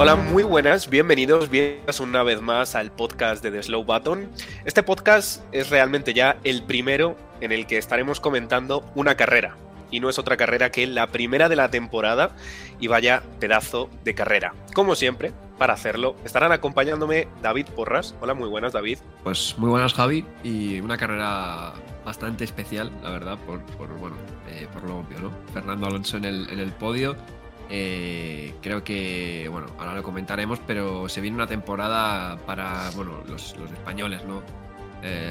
Hola, muy buenas, bienvenidos, bienvenidos una vez más al podcast de The Slow Button. Este podcast es realmente ya el primero en el que estaremos comentando una carrera. Y no es otra carrera que la primera de la temporada y vaya pedazo de carrera. Como siempre, para hacerlo, estarán acompañándome David Porras. Hola, muy buenas David. Pues muy buenas Javi y una carrera bastante especial, la verdad, por, por bueno, eh, por lo obvio, ¿no? Fernando Alonso en el, en el podio eh, creo que, bueno, ahora lo comentaremos, pero se viene una temporada para, bueno, los, los españoles, ¿no? Eh,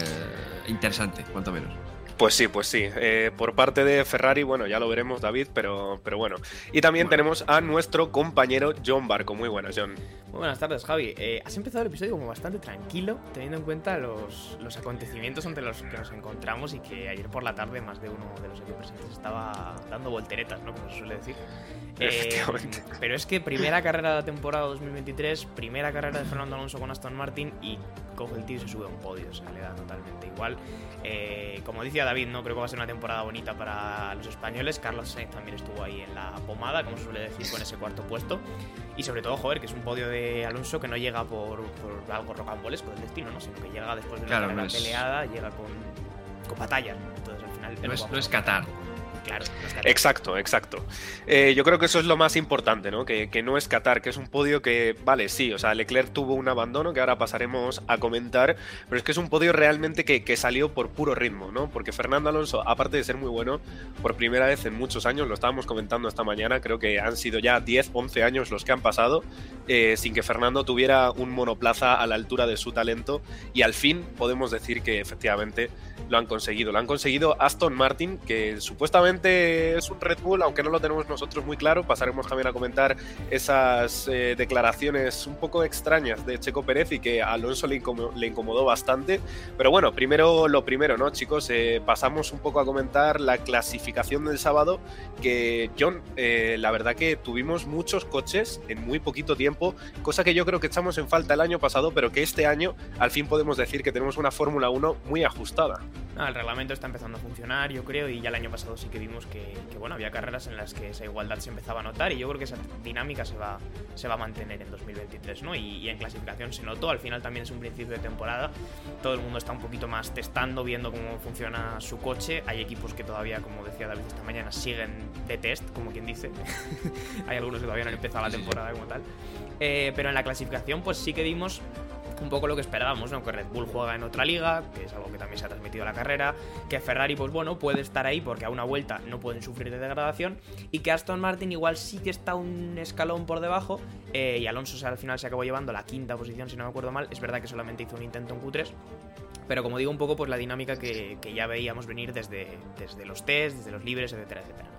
interesante, cuanto menos. Pues sí, pues sí. Eh, por parte de Ferrari, bueno, ya lo veremos, David, pero, pero bueno. Y también Bueno. tenemos a nuestro compañero John Barco. Muy buenas, John. Muy buenas tardes, Javi. Eh, has empezado el episodio como bastante tranquilo, teniendo en cuenta los, los acontecimientos ante los que nos encontramos y que ayer por la tarde más de uno de los aquí presentes estaba dando volteretas, ¿no? Como se suele decir. Eh, pero es que primera carrera de la temporada 2023, primera carrera de Fernando Alonso con Aston Martin y coge el tío y se sube a un podio, o sea, le da totalmente igual. Eh, como decía David, no creo que va a ser una temporada bonita para los españoles. Carlos Sainz también estuvo ahí en la pomada, como se suele decir, con ese cuarto puesto. Y sobre todo, joder, que es un podio de Alonso que no llega por, por algo rocambolesco del destino, ¿no? Sino que llega después de una Claro, carrera no es- peleada, llega con, con batallas, ¿no? Entonces al final. No es, no es Qatar. Claro. Exacto, exacto. Eh, yo creo que eso es lo más importante, ¿no? Que, que no es Qatar, que es un podio que, vale, sí, o sea, Leclerc tuvo un abandono que ahora pasaremos a comentar, pero es que es un podio realmente que, que salió por puro ritmo, ¿no? Porque Fernando Alonso, aparte de ser muy bueno, por primera vez en muchos años, lo estábamos comentando esta mañana, creo que han sido ya 10, 11 años los que han pasado, eh, sin que Fernando tuviera un monoplaza a la altura de su talento, y al fin podemos decir que efectivamente lo han conseguido. Lo han conseguido Aston Martin, que supuestamente es un Red Bull, aunque no lo tenemos nosotros muy claro. Pasaremos también a comentar esas eh, declaraciones un poco extrañas de Checo Pérez y que a Alonso le, incomo- le incomodó bastante. Pero bueno, primero lo primero, ¿no, chicos? Eh, pasamos un poco a comentar la clasificación del sábado, que John, eh, la verdad que tuvimos muchos coches en muy poquito tiempo, cosa que yo creo que echamos en falta el año pasado, pero que este año al fin podemos decir que tenemos una Fórmula 1 muy ajustada. Ah, el reglamento está empezando a funcionar, yo creo, y ya el año pasado sí que vimos que, que, bueno, había carreras en las que esa igualdad se empezaba a notar y yo creo que esa dinámica se va, se va a mantener en 2023, ¿no? Y, y en clasificación se notó, al final también es un principio de temporada, todo el mundo está un poquito más testando, viendo cómo funciona su coche, hay equipos que todavía, como decía David esta mañana, siguen de test, como quien dice, hay algunos que todavía no han empezado la temporada como tal, Eh, pero en la clasificación pues sí que vimos un poco lo que esperábamos, ¿no? Que Red Bull juega en otra liga, que es algo que también se ha transmitido a la carrera, que Ferrari, pues bueno, puede estar ahí porque a una vuelta no pueden sufrir de degradación, y que Aston Martin igual sí que está un escalón por debajo, eh, y Alonso al final se acabó llevando la quinta posición, si no me acuerdo mal, es verdad que solamente hizo un intento en Q3, pero como digo, un poco pues la dinámica que, que ya veíamos venir desde, desde los test, desde los libres, etcétera, etcétera.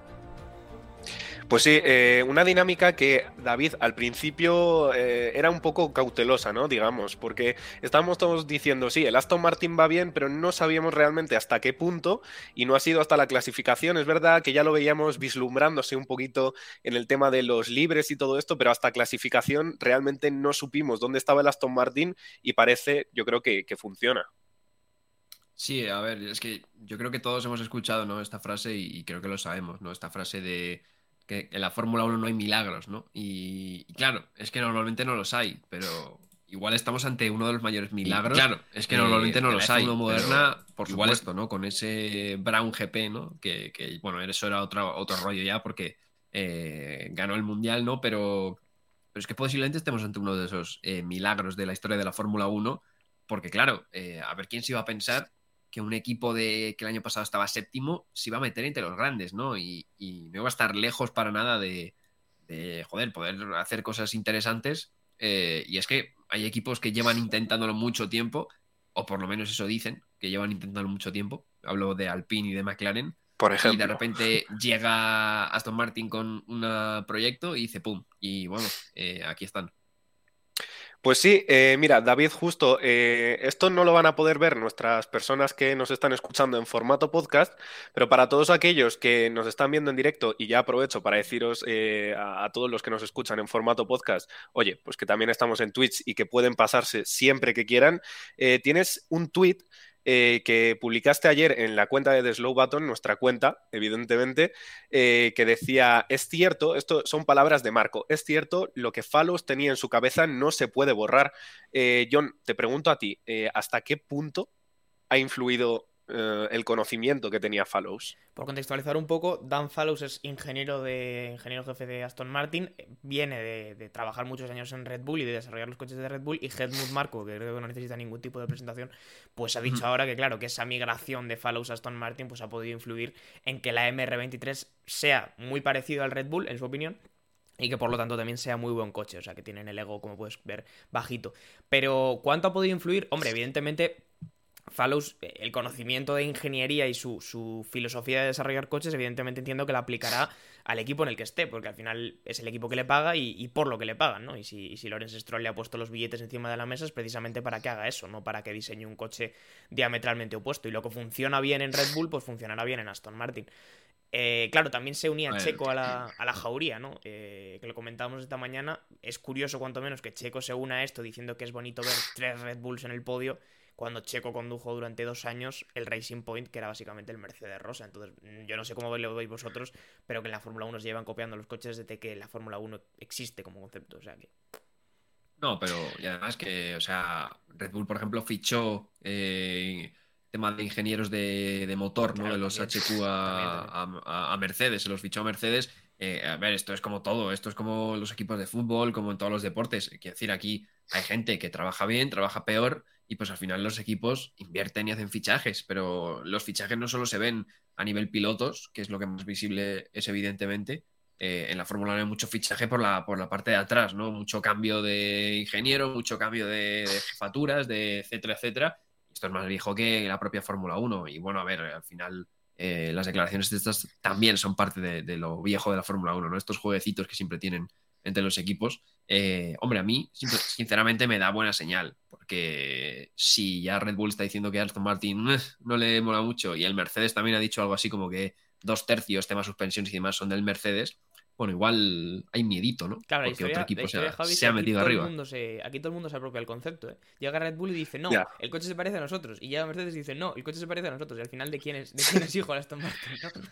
Pues sí, eh, una dinámica que David al principio eh, era un poco cautelosa, ¿no? Digamos, porque estábamos todos diciendo, sí, el Aston Martin va bien, pero no sabíamos realmente hasta qué punto y no ha sido hasta la clasificación. Es verdad que ya lo veíamos vislumbrándose un poquito en el tema de los libres y todo esto, pero hasta clasificación realmente no supimos dónde estaba el Aston Martin y parece, yo creo que, funciona. Sí, a ver, es que yo creo que todos hemos escuchado, ¿no? Esta frase y creo que lo sabemos, ¿no? Esta frase de que en la Fórmula 1 no hay milagros, ¿no? Y, y claro, es que normalmente no los hay, pero igual estamos ante uno de los mayores milagros. claro, es que eh, normalmente no los hay. F1 moderna, por igual supuesto. esto, ¿no? Con ese Brown GP, ¿no? Que, que, bueno, eso era otro, otro rollo ya porque eh, ganó el Mundial, ¿no? Pero, pero es que posiblemente estemos ante uno de esos eh, milagros de la historia de la Fórmula 1, porque claro, eh, a ver quién se iba a pensar que un equipo de que el año pasado estaba séptimo se iba a meter entre los grandes, ¿no? Y, y no iba a estar lejos para nada de, de joder, poder hacer cosas interesantes. Eh, y es que hay equipos que llevan intentándolo mucho tiempo, o por lo menos eso dicen, que llevan intentándolo mucho tiempo. Hablo de Alpine y de McLaren. Por Y ejemplo. de repente llega Aston Martin con un proyecto y dice pum. Y bueno, eh, aquí están. Pues sí, eh, mira, David, justo eh, esto no lo van a poder ver nuestras personas que nos están escuchando en formato podcast, pero para todos aquellos que nos están viendo en directo, y ya aprovecho para deciros eh, a, a todos los que nos escuchan en formato podcast, oye, pues que también estamos en Twitch y que pueden pasarse siempre que quieran, eh, tienes un tweet eh, que publicaste ayer en la cuenta de The Slow Button, nuestra cuenta, evidentemente, eh, que decía, es cierto, esto son palabras de Marco, es cierto, lo que Fallows tenía en su cabeza no se puede borrar. Eh, John, te pregunto a ti, ¿hasta qué punto ha influido eh, el conocimiento que tenía Fallows? Por contextualizar un poco, Dan Fallows es ingeniero de ingeniero jefe de Aston Martin, viene de, de trabajar muchos años en Red Bull y de desarrollar los coches de Red Bull, y Helmut Marko, que creo que no necesita ningún tipo de presentación, pues ha dicho ahora que claro, que esa migración de Fallows a Aston Martin pues ha podido influir en que la MR23 sea muy parecido al Red Bull, en su opinión, y que por lo tanto también sea muy buen coche, o sea que tienen el ego, como puedes ver, bajito. Pero, ¿cuánto ha podido influir? Hombre, evidentemente Fallows, eh, el conocimiento de ingeniería y su, su, filosofía de desarrollar coches, evidentemente entiendo que la aplicará al equipo en el que esté, porque al final es el equipo que le paga y, y por lo que le pagan, ¿no? Y si, y si Lawrence Stroll le ha puesto los billetes encima de la mesa es precisamente para que haga eso, no para que diseñe un coche diametralmente opuesto. Y lo que funciona bien en Red Bull, pues funcionará bien en Aston Martin. Eh, claro, también se unía Checo a la, a la jauría, ¿no? Eh, que lo comentábamos esta mañana. Es curioso, cuanto menos, que Checo se una a esto diciendo que es bonito ver tres Red Bulls en el podio cuando Checo condujo durante dos años el Racing Point, que era básicamente el Mercedes Rosa. Entonces, yo no sé cómo lo veis vosotros, pero que en la Fórmula 1 se llevan copiando los coches desde que la Fórmula 1 existe como concepto. O sea que. No, pero y además que, o sea, Red Bull, por ejemplo, fichó eh, tema de ingenieros de, de motor, claro, ¿no? De los también, HQ a, también, a, a, Mercedes, se los fichó a Mercedes. Eh, a ver, esto es como todo, esto es como los equipos de fútbol, como en todos los deportes. Quiero decir, aquí hay gente que trabaja bien, trabaja peor y pues al final los equipos invierten y hacen fichajes, pero los fichajes no solo se ven a nivel pilotos, que es lo que más visible es evidentemente. Eh, en la Fórmula 1 hay mucho fichaje por la, por la parte de atrás, ¿no? Mucho cambio de ingeniero, mucho cambio de, de jefaturas, de etcétera, etcétera. Esto es más viejo que la propia Fórmula 1. Y bueno, a ver, al final eh, las declaraciones de estas también son parte de, lo viejo de la Fórmula 1, ¿no? Estos jueguecitos que siempre tienen entre los equipos. Eh, hombre, a mí, sinceramente, me da buena señal, porque si ya Red Bull está diciendo que Aston Martin no le mola mucho y el Mercedes también ha dicho algo así como que dos tercios, temas suspensiones y demás, son del Mercedes, bueno, igual hay miedito, ¿no? Claro, Porque historia, otro equipo se, Javi, se, ha metido arriba. Se, aquí todo el mundo se apropia el concepto, ¿eh? Llega Red Bull y dice, no, yeah. el coche se parece a nosotros. Y llega Mercedes y dice, no, el coche se parece a nosotros. Y al final, ¿de quién es, de quién es hijo Aston Martin? ¿no?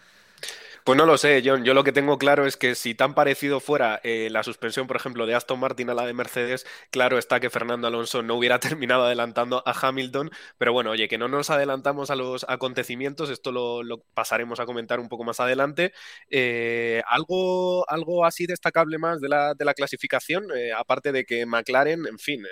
Pues no lo sé, John. Yo lo que tengo claro es que si tan parecido fuera eh, la suspensión, por ejemplo, de Aston Martin a la de Mercedes, claro está que Fernando Alonso no hubiera terminado adelantando a Hamilton. Pero bueno, oye, que no nos adelantamos a los acontecimientos, esto lo, pasaremos a comentar un poco más adelante. Eh, ¿algo, algo así destacable más de la, de la clasificación, eh, aparte de que McLaren, en fin,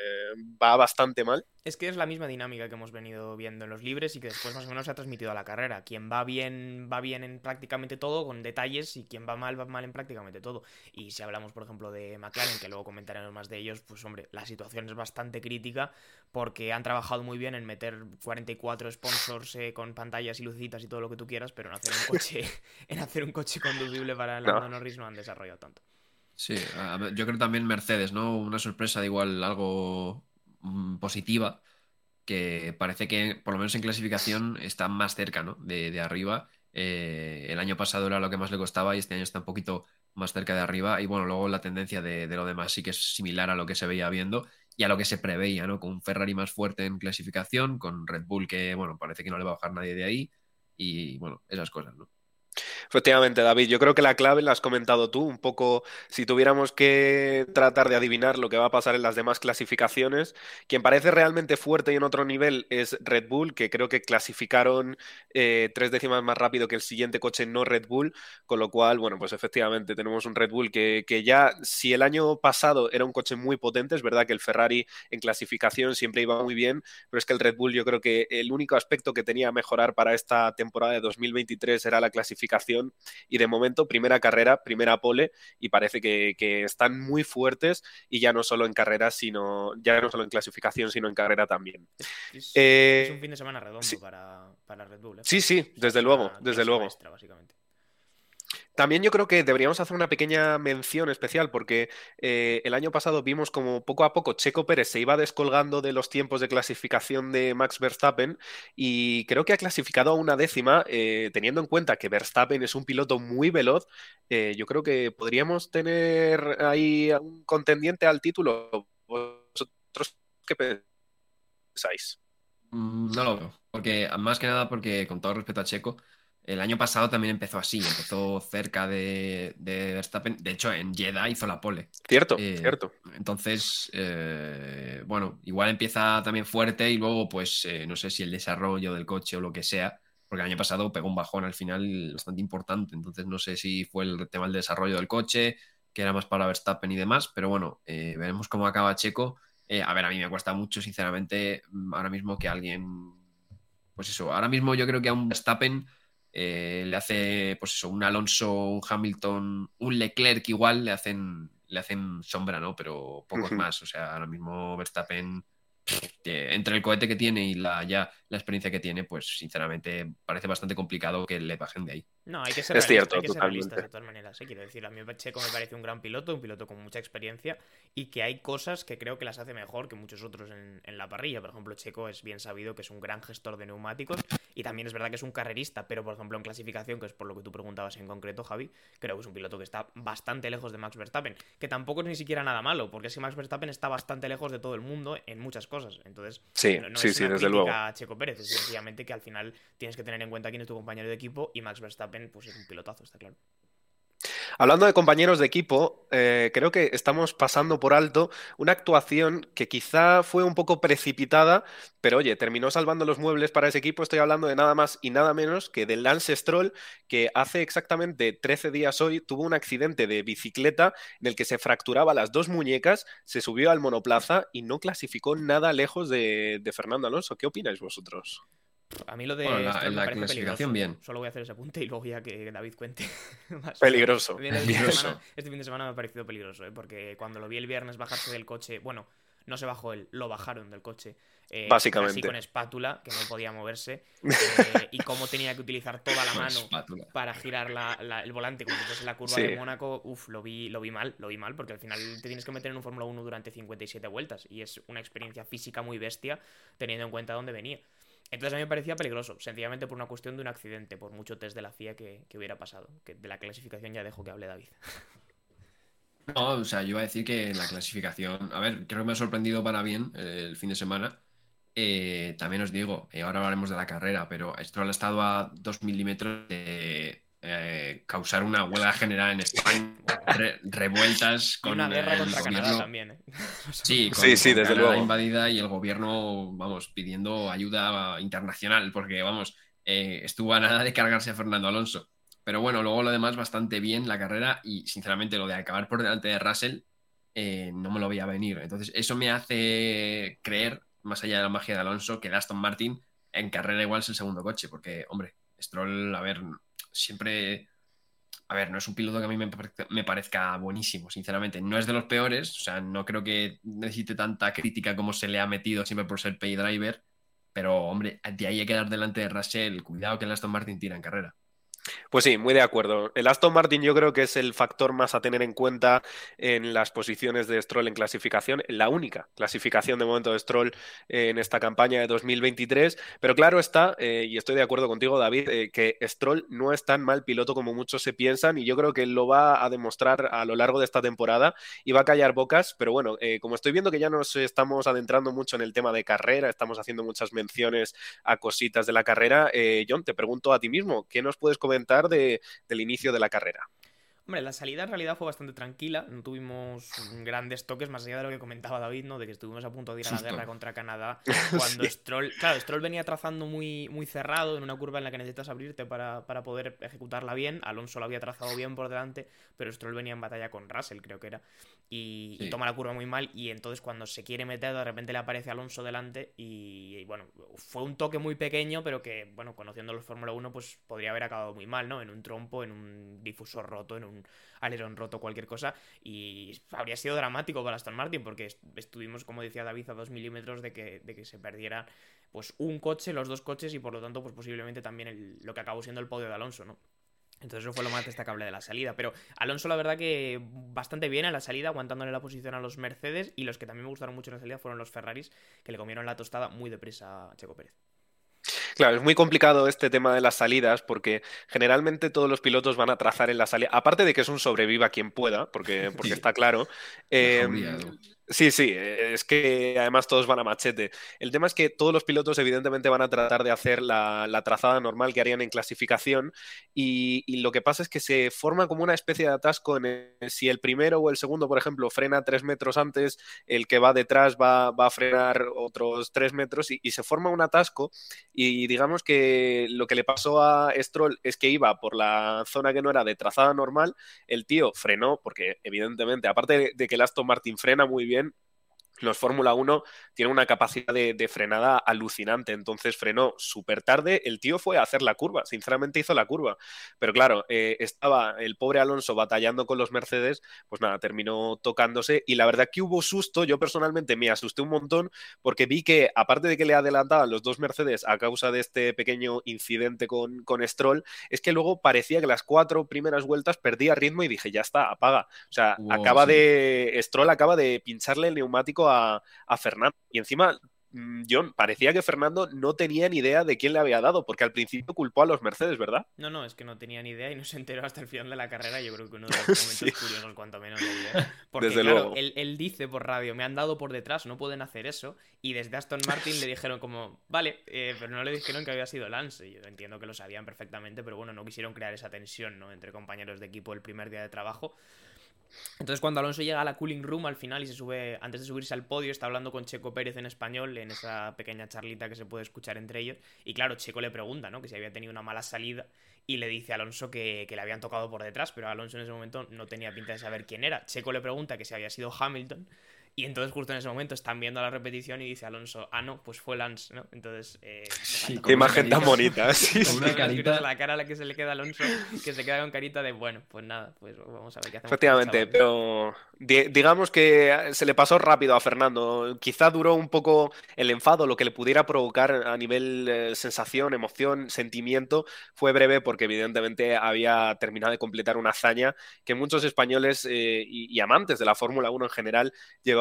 va bastante mal. Es que es la misma dinámica que hemos venido viendo en los libres y que después más o menos se ha transmitido a la carrera. Quien va bien, va bien en prácticamente todo, con detalles, y quien va mal, va mal en prácticamente todo. Y si hablamos, por ejemplo, de McLaren, que luego comentaremos más de ellos, pues hombre, la situación es bastante crítica porque han trabajado muy bien en meter 44 sponsors eh, con pantallas y lucecitas y todo lo que tú quieras, pero en hacer un coche, en hacer un coche conducible para el no. Norris no han desarrollado tanto. Sí, yo creo también Mercedes, ¿no? Una sorpresa de igual algo Mm, positiva, que parece que por lo menos en clasificación está más cerca ¿no? de, arriba. Eh, el año pasado era lo que más le costaba y este año está un poquito más cerca de arriba. Y bueno, luego la tendencia de, de lo demás sí que es similar a lo que se veía viendo y a lo que se preveía, ¿no? Con un Ferrari más fuerte en clasificación, con Red Bull que, bueno, parece que no le va a bajar nadie de ahí y, bueno, esas cosas, ¿no? Efectivamente, David, yo creo que la clave la has comentado tú, un poco si tuviéramos que tratar de adivinar lo que va a pasar en las demás clasificaciones, quien parece realmente fuerte y en otro nivel es Red Bull, que creo que clasificaron eh, tres décimas más rápido que el siguiente coche no Red Bull, con lo cual, bueno, pues efectivamente tenemos un Red Bull que, que ya, si el año pasado era un coche muy potente, es verdad que el Ferrari en clasificación siempre iba muy bien, pero es que el Red Bull yo creo que el único aspecto que tenía mejorar para esta temporada de 2023 era la clasificación y de momento primera carrera, primera pole y parece que, que, están muy fuertes y ya no solo en carrera, sino ya no solo en clasificación, sino en carrera también. Es, eh, es un fin de semana redondo sí. para, para, Red Bull. ¿eh? Sí, sí, desde luego, desde luego. Extra, básicamente. También yo creo que deberíamos hacer una pequeña mención especial porque eh, el año pasado vimos como poco a poco Checo Pérez se iba descolgando de los tiempos de clasificación de Max Verstappen y creo que ha clasificado a una décima, eh, teniendo en cuenta que Verstappen es un piloto muy veloz, eh, yo creo que podríamos tener ahí un contendiente al título. ¿Vosotros qué pensáis? Mm, no lo veo, porque más que nada porque con todo respeto a Checo, el año pasado también empezó así, empezó cerca de, Verstappen. De hecho, en Jeddah hizo la pole. Cierto, Eh, cierto. Entonces, eh, bueno, igual empieza también fuerte y luego, pues, eh, no sé si el desarrollo del coche o lo que sea, porque el año pasado pegó un bajón al final bastante importante. Entonces, no sé si fue el tema del desarrollo del coche, que era más para Verstappen y demás, pero bueno, veremos cómo acaba Checo. A ver, a mí me cuesta mucho, sinceramente, mm, ahora mismo que alguien. Pues eso, ahora mismo yo creo que a un Verstappen eh, le hace, pues eso, un Alonso, un Hamilton, un Leclerc igual le hacen, le hacen sombra, ¿no? Pero pocos más. O sea, ahora mismo Verstappen, entre el cohete que tiene y la, ya la experiencia que tiene, pues sinceramente parece bastante complicado que le bajen de ahí. No, hay que ser Es realistas, cierto, hay que ser realistas de todas maneras. ¿eh? Quiero decir, a mí Checo me parece un gran piloto, un piloto con mucha experiencia y que hay cosas que creo que las hace mejor que muchos otros en, en la parrilla. Por ejemplo, Checo es bien sabido que es un gran gestor de neumáticos y también es verdad que es un carrerista, pero por ejemplo en clasificación, que es por lo que tú preguntabas en concreto, Javi, creo que es un piloto que está bastante lejos de Max Verstappen, que tampoco es ni siquiera nada malo, porque es que Max Verstappen está bastante lejos de todo el mundo en muchas cosas. Entonces, Sí, no, no sí, es sí, una desde crítica luego. a Checo Pérez, es sencillamente que al final tienes que tener en cuenta quién es tu compañero de equipo y Max Verstappen pues es un pilotazo, está claro. Hablando de compañeros de equipo, eh, creo que estamos pasando por alto una actuación que quizá fue un poco precipitada, pero oye, terminó salvando los muebles para ese equipo. Estoy hablando de nada más y nada menos que de Lance Stroll, que hace exactamente 13 días hoy tuvo un accidente de bicicleta en el que se fracturaba las dos muñecas, se subió al monoplaza y no clasificó nada lejos de, de Fernando Alonso. ¿Qué opináis vosotros? A mí lo de Bueno, la- Stroll me la parece clasificación, peligroso. bien. Solo voy a hacer ese apunte y luego ya que David cuente más. Peligroso. Este fin, de Peligroso. semana, este fin de semana me ha parecido peligroso, ¿eh? porque cuando lo vi el viernes bajarse del coche, bueno, no se bajó él, lo bajaron del coche. eh, Básicamente. Así con espátula, que no podía moverse, eh, y cómo tenía que utilizar toda la mano espátula. para girar la- la- el volante como si fuese la curva Sí. de Mónaco, uff, lo vi, lo vi mal, lo vi mal, porque al final te tienes que meter en un Fórmula 1 durante 57 vueltas, y es una experiencia física muy bestia, teniendo en cuenta dónde venía. Entonces a mí me parecía peligroso, sencillamente por una cuestión de un accidente, por mucho test de la FIA que, hubiera pasado. Que de la clasificación ya dejo que hable David. No, o sea, yo iba a decir que la clasificación, a ver, creo que me ha sorprendido para bien eh, el fin de semana. Eh, también os digo, eh, ahora hablaremos de la carrera, pero Stroll ha estado a dos milímetros de eh, causar una huelga general en España, re- revueltas con una guerra el contra Canadá gobierno. también, ¿eh? Sí, con, Sí, sí, con desde Canadá luego. invadida y el gobierno, vamos, pidiendo ayuda internacional, porque, vamos, eh, estuvo a nada de cargarse a Fernando Alonso. Pero bueno, luego lo demás bastante bien la carrera y, sinceramente, lo de acabar por delante de Russell eh, no me lo veía venir. Entonces, eso me hace creer, más allá de la magia de Alonso, que el Aston Martin en carrera igual es el segundo coche, porque, hombre, Stroll, a ver, siempre... A ver, no es un piloto que a mí me me parezca buenísimo, sinceramente. No es de los peores, o sea, no creo que necesite tanta crítica como se le ha metido siempre por ser pay driver, pero, hombre, de ahí hay que dar delante de Russell, cuidado que el Aston Martin tira en carrera. Pues sí, muy de acuerdo. El Aston Martin yo creo que es el factor más a tener en cuenta en las posiciones de Stroll en clasificación, la única clasificación de momento de Stroll en esta campaña de 2023. Pero claro está, eh, y estoy de acuerdo contigo, David, eh, que Stroll no es tan mal piloto como muchos se piensan y yo creo que lo va a demostrar a lo largo de esta temporada y va a callar bocas. Pero bueno, eh, como estoy viendo que ya nos estamos adentrando mucho en el tema de carrera, estamos haciendo muchas menciones a cositas de la carrera, John, te pregunto a ti mismo, ¿qué nos puedes comentar de, del inicio de la carrera? Hombre, la salida en realidad fue bastante tranquila, no tuvimos grandes toques, más allá de lo que comentaba David, ¿no? De que estuvimos a punto de ir a la guerra contra Canadá, cuando Sí. Stroll, claro, Stroll venía trazando muy, muy cerrado en una curva en la que necesitas abrirte para, para poder ejecutarla bien, Alonso lo había trazado bien por delante, pero Stroll venía en batalla con Russell, creo que era, y, toma la curva muy mal, y entonces cuando se quiere meter, de repente le aparece Alonso delante, y, y bueno, fue un toque muy pequeño, pero que, bueno, conociendo los Fórmula 1, pues podría haber acabado muy mal, ¿no? En un trompo, en un difusor roto, en un alerón roto, cualquier cosa. Y habría sido dramático para Aston Martin, porque est- estuvimos, como decía David, a dos milímetros de que, de que se perdiera pues un coche, los dos coches, y por lo tanto, pues posiblemente también el- lo que acabó siendo el podio de Alonso, ¿no? Entonces eso fue lo más destacable de la salida. Pero Alonso, la verdad que bastante bien en la salida, aguantándole la posición a los Mercedes. Y los que también me gustaron mucho en la salida fueron los Ferraris, que le comieron la tostada muy deprisa a Checo Pérez. Claro, es muy complicado este tema de las salidas porque generalmente todos los pilotos van a trazar en la salida, aparte de que es un sobreviva quien pueda, porque, porque Sí. está claro. Sí, sí, eh, es que además todos van a machete. El tema es que todos los pilotos evidentemente van a tratar de hacer la, trazada normal que harían en clasificación y, lo que pasa es que se forma como una especie de atasco si el primero o el segundo, por ejemplo, frena tres metros antes, el que va detrás va, a frenar otros tres metros y, y se forma un atasco y digamos que lo que le pasó a Stroll es que iba por la zona que no era de trazada normal, el tío frenó porque evidentemente, aparte de que el Aston Martin frena muy bien, bien. Los Fórmula 1 tienen una capacidad de, de frenada alucinante, entonces frenó súper tarde, el tío fue a hacer la curva, sinceramente hizo la curva, pero claro, eh, estaba el pobre Alonso batallando con los Mercedes, pues nada, terminó tocándose y la verdad que hubo susto, yo personalmente me asusté un montón porque vi que aparte de que le adelantaban los dos Mercedes a causa de este pequeño incidente con, con Stroll, es que luego parecía que las cuatro primeras vueltas perdía ritmo y dije, ya está, apaga. O sea, Wow, acaba sí. de. Stroll acaba de pincharle el neumático a, a Fernando. Y encima, mm, John, parecía que Fernando no tenía ni idea de quién le había dado, porque al principio culpó a los Mercedes, ¿verdad? No, no, es que no tenía ni idea y no se enteró hasta el final de la carrera. Yo creo que uno de los momentos Sí. curiosos, cuanto menos. Porque, Desde claro, luego. Él, él dice por radio: me han dado por detrás, no pueden hacer eso. Y desde Aston Martin le dijeron, como, vale, eh, pero no le dijeron que había sido Lance. Yo entiendo que lo sabían perfectamente, pero bueno, no quisieron crear esa tensión, ¿no? Entre compañeros de equipo el primer día de trabajo. Entonces, cuando Alonso llega a la cooling room al final y se sube, antes de subirse al podio, está hablando con Checo Pérez en español, en esa pequeña charlita que se puede escuchar entre ellos. Y claro, Checo le pregunta, ¿no? Que si había tenido una mala salida y le dice a Alonso que, que le habían tocado por detrás, pero Alonso en ese momento no tenía pinta de saber quién era. Checo le pregunta que si había sido Hamilton. Y entonces justo en ese momento están viendo la repetición y dice Alonso, ah, no, pues fue Lance, ¿no? Entonces... Eh, Sí, Qué imagen tan bonita. Sí, una carita- la cara a la que se le queda a Alonso, que se queda con carita de, bueno, pues nada, pues vamos a ver qué hacemos. Efectivamente, este chaval". pero di- digamos que se le pasó rápido a Fernando. Quizá duró un poco el enfado, lo que le pudiera provocar a nivel eh, sensación, emoción, sentimiento, fue breve porque evidentemente había terminado de completar una hazaña que muchos españoles eh, y, y amantes de la Fórmula 1 en general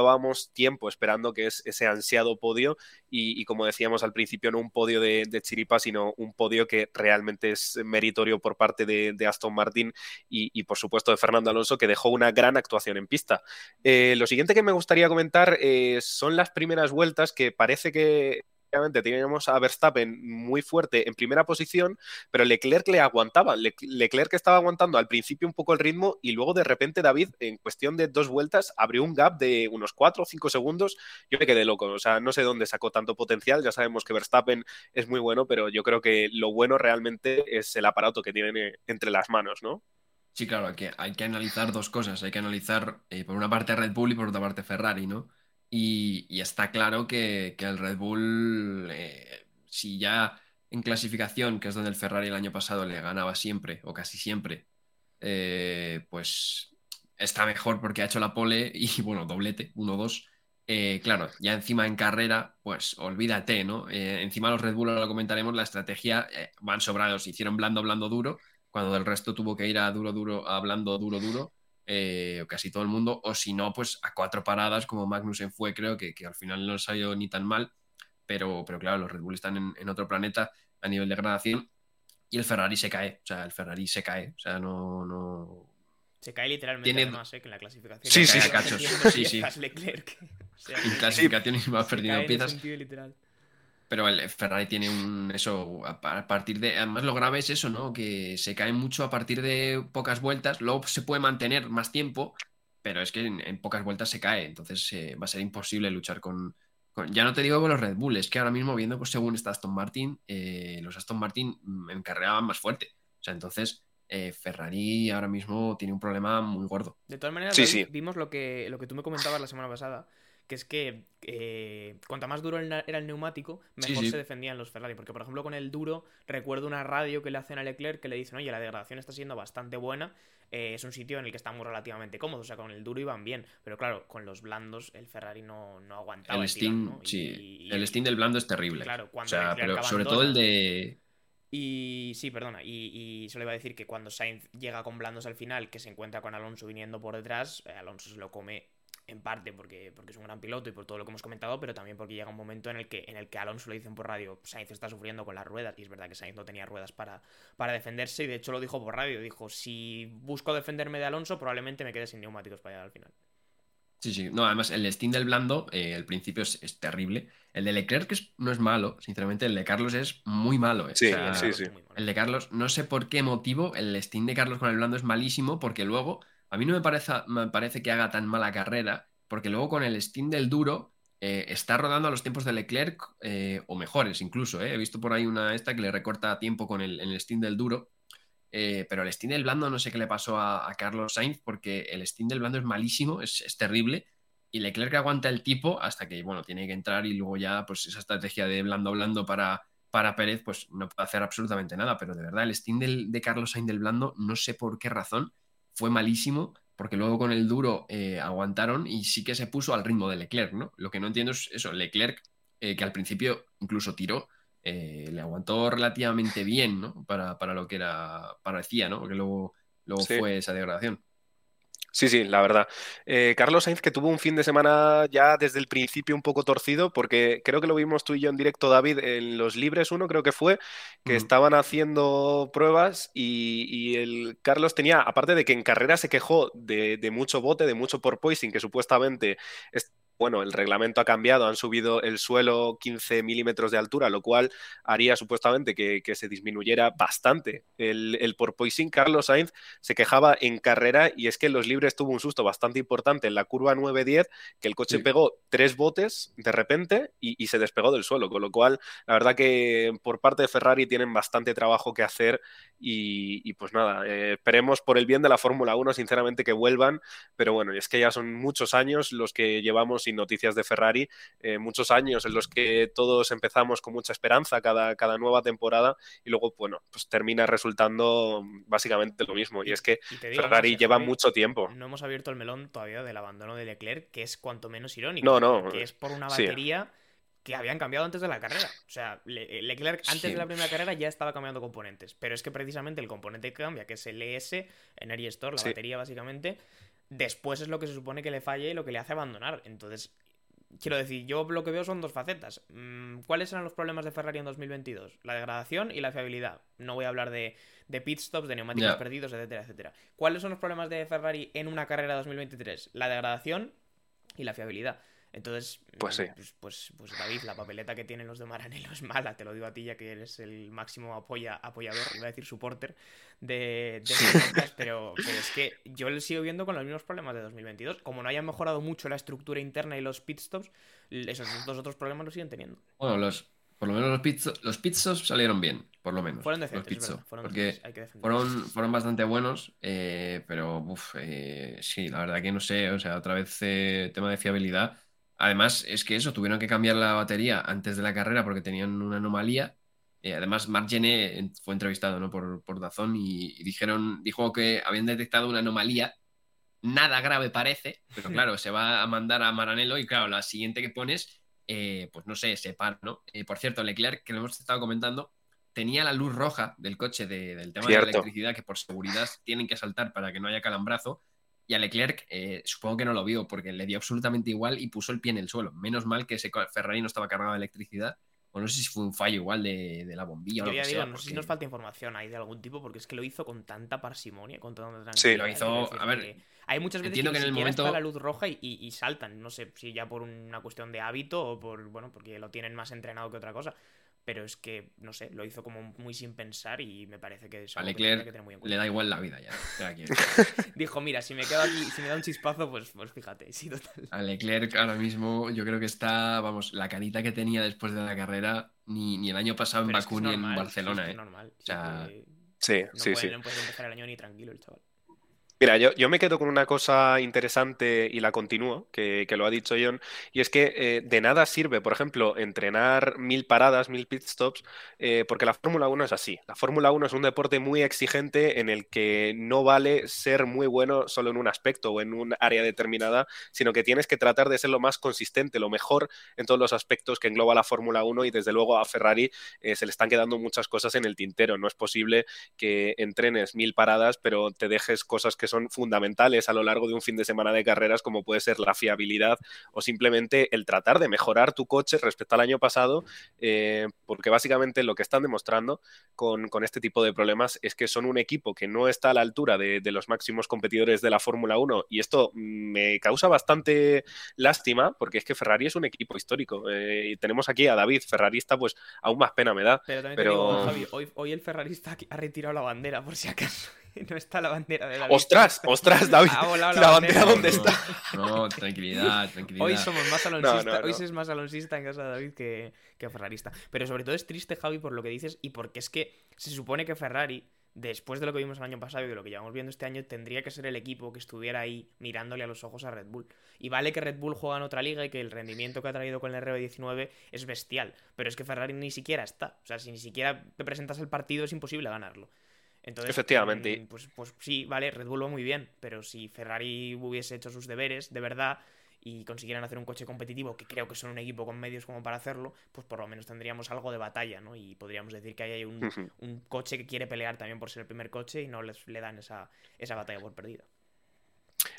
llevábamos tiempo esperando, que es ese ansiado podio y, como decíamos al principio, no un podio de, de chiripa, sino un podio que realmente es meritorio por parte de, Aston Martin y, y, por supuesto de Fernando Alonso, que dejó una gran actuación en pista. Eh, lo siguiente que me gustaría comentar eh, son las primeras vueltas que parece que obviamente teníamos a Verstappen muy fuerte en primera posición, pero Leclerc le aguantaba. Le Leclerc estaba aguantando al principio un poco el ritmo y luego de repente David, en cuestión de dos vueltas, abrió un gap de unos 4 o 5 segundos. Yo me quedé loco, o sea, no sé dónde sacó tanto potencial. Ya sabemos que Verstappen es muy bueno, pero yo creo que lo bueno realmente es el aparato que tiene entre las manos, ¿no? Sí, claro, hay que, hay que analizar dos cosas. Hay que analizar eh, por una parte Red Bull y por otra parte Ferrari, ¿no? Y, está claro que, el Red Bull, eh, si ya en clasificación, que es donde el Ferrari el año pasado le ganaba siempre, o casi siempre, eh, pues está mejor porque ha hecho la pole y, bueno, doblete, 1-2. Eh, claro, ya encima en carrera, pues olvídate, ¿no? Encima los Red Bull, ahora lo comentaremos, la estrategia van sobrados, hicieron blando, blando, duro, cuando el resto tuvo que ir a duro, duro, a blando, duro, duro, eh, casi todo el mundo, o si no, pues a cuatro paradas, como Magnussen fue, creo que, que al final no salió ni tan mal, pero, pero claro, los Red Bull están en, en, otro planeta a nivel de gradación y el Ferrari se cae, o sea, el Ferrari se cae, o sea, no... no... Se cae literalmente Tiene... además, ¿eh? que en la clasificación. Sí, sí, sí. Cachos. sí, sí. Leclerc. O sea, en clasificación perdiendo piezas. literal. Pero el Ferrari tiene un eso a partir de además lo grave es eso, ¿no? Que se cae mucho a partir de pocas vueltas, luego se puede mantener más tiempo, pero es que en, en pocas vueltas se cae, entonces eh, va a ser imposible luchar con, con, ya no te digo con los Red Bull, es que ahora mismo viendo pues según está Aston Martin, eh, los Aston Martin en carrera van más fuerte, o sea, entonces eh, Ferrari ahora mismo tiene un problema muy gordo. De todas maneras, sí, David, sí. vimos lo que, lo que tú me comentabas la semana pasada, que es que eh, cuanto más duro era el neumático, mejor Sí, sí. se defendían los Ferrari. Porque, por ejemplo, con el duro, recuerdo una radio que le hacen a Leclerc que le dicen, oye, la degradación está siendo bastante buena, eh, es un sitio en el que estamos relativamente cómodos, o sea, con el duro iban bien. Pero claro, con los blandos, el Ferrari no, no aguantaba. El el Steam, tirón, ¿no? sí, el Steam del blando es terrible. Claro, O cuando sea, Leclerc pero sobre todo el de Y sí, perdona, y, y solo iba a decir que cuando Sainz llega con blandos al final, que se encuentra con Alonso viniendo por detrás, eh, Alonso se lo come en parte porque, porque es un gran piloto y por todo lo que hemos comentado, pero también porque llega un momento en el que, en el que Alonso le dicen por radio, Sainz está sufriendo con las ruedas, y es verdad que Sainz no tenía ruedas para, para defenderse, y de hecho lo dijo por radio, dijo, si busco defenderme de Alonso, probablemente me quede sin neumáticos para llegar al final. Sí, sí. No, además, el Steam del blando, eh, al principio es, es, terrible. El de Leclerc es, no es malo, sinceramente, el de Carlos es muy malo. Eh. Sí, o sea, sí, sí. El de Carlos, no sé por qué motivo, el Steam de Carlos con el blando es malísimo, porque luego, a mí no me parece, me parece que haga tan mala carrera, porque luego con el Steam del duro eh, está rodando a los tiempos de Leclerc, eh, o mejores incluso. Eh. He visto por ahí una esta que le recorta tiempo con el, Steam del duro. Pero el Steam del blando no sé qué le pasó a, a, Carlos Sainz, porque el Steam del blando es malísimo, es, terrible. Y Leclerc aguanta el tipo hasta que, bueno, tiene que entrar y luego ya, pues esa estrategia de blando blando para, para Pérez, pues no puede hacer absolutamente nada. Pero de verdad, el Steam del, de Carlos Sainz del blando, no sé por qué razón, fue malísimo porque luego con el duro eh, aguantaron y sí que se puso al ritmo de Leclerc, ¿no? Lo que no entiendo es eso, Leclerc, eh, que al principio incluso tiró, eh, le aguantó relativamente bien, ¿no? Para, para, lo que era, parecía, ¿no? Porque luego, luego sí. fue esa degradación. Sí, sí, la verdad. Eh, Carlos Sainz que tuvo un fin de semana ya desde el principio un poco torcido, porque creo que lo vimos tú y yo en directo, David, en los libres uno creo que fue, que estaban haciendo pruebas y, y, el Carlos tenía, aparte de que en carrera se quejó de, de mucho bote, de mucho porpoising, que supuestamente es, bueno, el reglamento ha cambiado, han subido el suelo 15 milímetros de altura, lo cual haría supuestamente que, que se disminuyera bastante el, el porpoising. Carlos Sainz se quejaba en carrera y es que en los libres tuvo un susto bastante importante en la curva 9-10, que el coche sí. pegó tres botes de repente y, y, se despegó del suelo, con lo cual la verdad que por parte de Ferrari tienen bastante trabajo que hacer y, y pues nada, eh, esperemos por el bien de la Fórmula 1 sinceramente que vuelvan, pero bueno, es que ya son muchos años los que llevamos sin noticias de Ferrari, eh, muchos años en los que todos empezamos con mucha esperanza cada, cada nueva temporada y luego, bueno, pues termina resultando básicamente lo mismo. Y, es que digo, Ferrari no, lleva Ferrari, mucho tiempo. No hemos abierto el melón todavía del abandono de Leclerc, que es cuanto menos irónico. No, no. Que es por una batería. Sí que habían cambiado antes de la carrera. O sea, Le Leclerc antes sí. de la primera carrera ya estaba cambiando componentes. Pero es que precisamente el componente que cambia, que es el ES, Energy Store, la sí. batería básicamente, después es lo que se supone que le falle y lo que le hace abandonar. Entonces, quiero decir, yo lo que veo son dos facetas. Mm, ¿Cuáles eran los problemas de Ferrari en 2022? La degradación y la fiabilidad. No voy a hablar de, de pit stops, de neumáticos yeah. perdidos, etcétera, etcétera. ¿Cuáles son los problemas de Ferrari en una carrera 2023? La degradación y la fiabilidad. Entonces, pues, sí. pues, pues, pues, David, la papeleta que tienen los de Maranello es mala, te lo digo a ti ya que eres el máximo apoya, apoyador, iba a decir supporter de, de este podcast, pero, pero, es que yo le sigo viendo con los mismos problemas de 2022. Como no hayan mejorado mucho la estructura interna y los pitstops, esos dos otros problemas los siguen teniendo. Bueno, los, por lo menos los pits, los pitstops salieron bien, por lo menos. Fueron decentes, los verdad, fueron porque decentes, hay que fueron, fueron bastante buenos, eh, pero uf, eh, sí, la verdad que no sé, o sea, otra vez eh, tema de fiabilidad Además, es que eso, tuvieron que cambiar la batería antes de la carrera porque tenían una anomalía. Eh, además, Marc Gené fue entrevistado ¿no? por, por Dazón y, y, dijeron, dijo que habían detectado una anomalía. Nada grave parece, pero claro, se va a mandar a Maranello y claro, la siguiente que pones, eh, pues no sé, se para, ¿no? Eh, por cierto, Leclerc, que lo hemos estado comentando, tenía la luz roja del coche de, del tema Cierto. de la electricidad que por seguridad tienen que saltar para que no haya calambrazo y a Leclerc eh, supongo que no lo vio porque le dio absolutamente igual y puso el pie en el suelo. Menos mal que ese Ferrari no estaba cargado de electricidad. O no sé si fue un fallo igual de, de la bombilla. Yo o lo que digo, sea, no porque... sé si nos falta información ahí de algún tipo porque es que lo hizo con tanta parsimonia, con tanta tranquilidad. Sí, lo hizo. A ver. Hay muchas veces entiendo que, que, que en el momento. está la luz roja y, y, y, saltan. No sé si ya por una cuestión de hábito o por. Bueno, porque lo tienen más entrenado que otra cosa pero es que, no sé, lo hizo como muy sin pensar y me parece que es a Leclerc que le da igual la vida ya. Dijo, mira, si me quedo aquí, si me da un chispazo, pues, pues fíjate, sí, total. A Leclerc ahora mismo yo creo que está, vamos, la carita que tenía después de la carrera, ni, ni el año pasado en Bakú es ni normal, en Barcelona, es ¿eh? normal. O sea, sí, no sí, puede, sí. No puede empezar el año ni tranquilo el chaval. Mira, yo, yo, me quedo con una cosa interesante y la continúo, que, que lo ha dicho John, y es que eh, de nada sirve, por ejemplo, entrenar mil paradas, mil pit stops, eh, porque la Fórmula 1 es así. La Fórmula 1 es un deporte muy exigente en el que no vale ser muy bueno solo en un aspecto o en un área determinada, sino que tienes que tratar de ser lo más consistente, lo mejor en todos los aspectos que engloba la Fórmula 1 y desde luego a Ferrari eh, se le están quedando muchas cosas en el tintero. No es posible que entrenes mil paradas, pero te dejes cosas que son fundamentales a lo largo de un fin de semana de carreras, como puede ser la fiabilidad o simplemente el tratar de mejorar tu coche respecto al año pasado, eh, porque básicamente lo que están demostrando con, con, este tipo de problemas es que son un equipo que no está a la altura de, de los máximos competidores de la Fórmula 1 y esto me causa bastante lástima porque es que Ferrari es un equipo histórico eh, y tenemos aquí a David, ferrarista, pues aún más pena me da. Pero también pero... te digo, Javi, hoy, hoy el ferrarista ha retirado la bandera por si acaso. no está la bandera de David. ¡Ostras! ¡Ostras, David! la, la, bandera, ¿dónde no, está? No, tranquilidad, tranquilidad. Hoy somos más alonsistas, No, no, no. hoy es más alonsista en casa de David que, que ferrarista. Pero sobre todo es triste, Javi, por lo que dices y porque es que se supone que Ferrari, después de lo que vimos el año pasado y de lo que llevamos viendo este año, tendría que ser el equipo que estuviera ahí mirándole a los ojos a Red Bull. Y vale que Red Bull juega en otra liga y que el rendimiento que ha traído con el RB19 es bestial, pero es que Ferrari ni siquiera está. O sea, si ni siquiera te presentas al partido es imposible ganarlo. Entonces, Efectivamente. mm, Pues, pues sí, vale, Red Bull va muy bien, pero si Ferrari hubiese hecho sus deberes, de verdad, y consiguieran hacer un coche competitivo, que creo que son un equipo con medios como para hacerlo, pues por lo menos tendríamos algo de batalla, ¿no? Y podríamos decir que ahí hay un, un coche que quiere pelear también por ser el primer coche y no les le dan esa, esa batalla por perdida.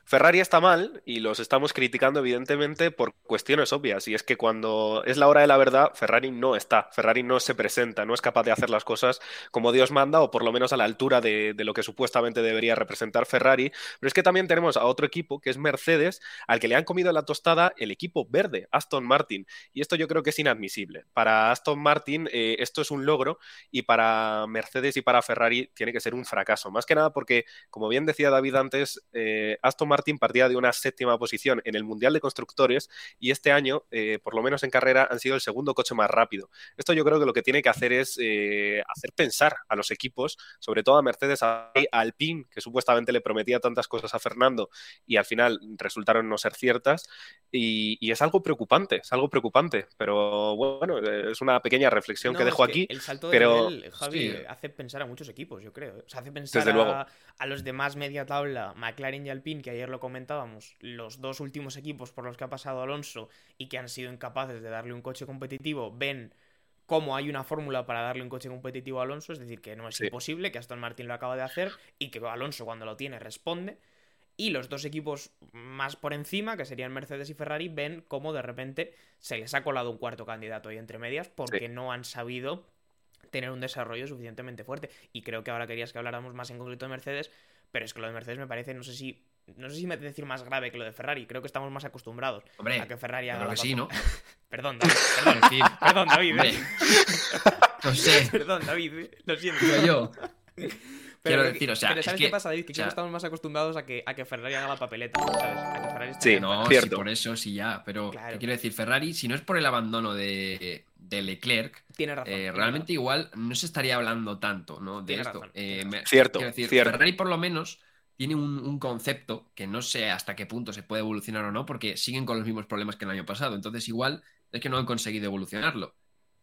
Ferrari está mal y los estamos criticando evidentemente por cuestiones obvias. Y es que cuando es la hora de la verdad Ferrari no está, Ferrari no se presenta, no es capaz de hacer las cosas como Dios manda o por lo menos a la altura de, lo que supuestamente debería representar Ferrari, pero es que también tenemos a otro equipo que es Mercedes al que le han comido la tostada el equipo verde, Aston Martin, y esto yo creo que es inadmisible. Para Aston Martin eh, esto es un logro y para Mercedes y para Ferrari tiene que ser un fracaso, más que nada porque como bien decía David antes, eh, Aston Martin partía de una séptima posición en el Mundial de Constructores y este año, eh, por lo menos en carrera, han sido el segundo coche más rápido. Esto yo creo que lo que tiene que hacer es eh, hacer pensar a los equipos, sobre todo a Mercedes, a Alpine, que supuestamente le prometía tantas cosas a Fernando y al final resultaron no ser ciertas. Y, y es algo preocupante, es algo preocupante, pero bueno, es una pequeña reflexión No, que es dejo aquí. El salto pero- de nivel, Javi, sí. hace pensar a muchos equipos, yo creo. O sea, hace pensar Desde a, luego. a los demás media tabla, McLaren y Alpine, que ayer lo comentábamos, los dos últimos equipos por los que ha pasado Alonso y que han sido incapaces de darle un coche competitivo, ven cómo hay una fórmula para darle un coche competitivo a Alonso, es decir, que no es Sí. imposible, que Aston Martin lo acaba de hacer y que Alonso cuando lo tiene responde. Y los dos equipos más por encima, que serían Mercedes y Ferrari, ven cómo de repente se les ha colado un cuarto candidato ahí entre medias porque Sí. no han sabido tener un desarrollo suficientemente fuerte. Y creo que ahora querías que habláramos más en concreto de Mercedes, pero es que lo de Mercedes me parece, no sé si, no sé si me decir más grave que lo de Ferrari. Creo que estamos más acostumbrados Hombre, a que Ferrari haga la que sí, ¿no? Perdón, David, perdón, fin, perdón, David, eh. No sé, perdón, David, eh. lo siento. digo yo. Pero, Quiero decir, o sea, pero es ¿sabes que- qué pasa, David? Que o creo sea- que estamos más acostumbrados a que, a que Ferrari haga la papeleta, ¿sabes? A que Ferrari esté Sí, No, Cierto. sí, por eso sí ya, pero Claro. ¿qué quiero decir? Ferrari, si no es por el abandono de, de Leclerc, Tiene razón. eh, tiene realmente igual no se estaría hablando tanto ¿no? de Tiene esto. razón, Eh, me-. Cierto, quiero decir, cierto. Ferrari por lo menos tiene un, un concepto que no sé hasta qué punto se puede evolucionar o no, porque siguen con los mismos problemas que el año pasado. Entonces igual es que no han conseguido evolucionarlo.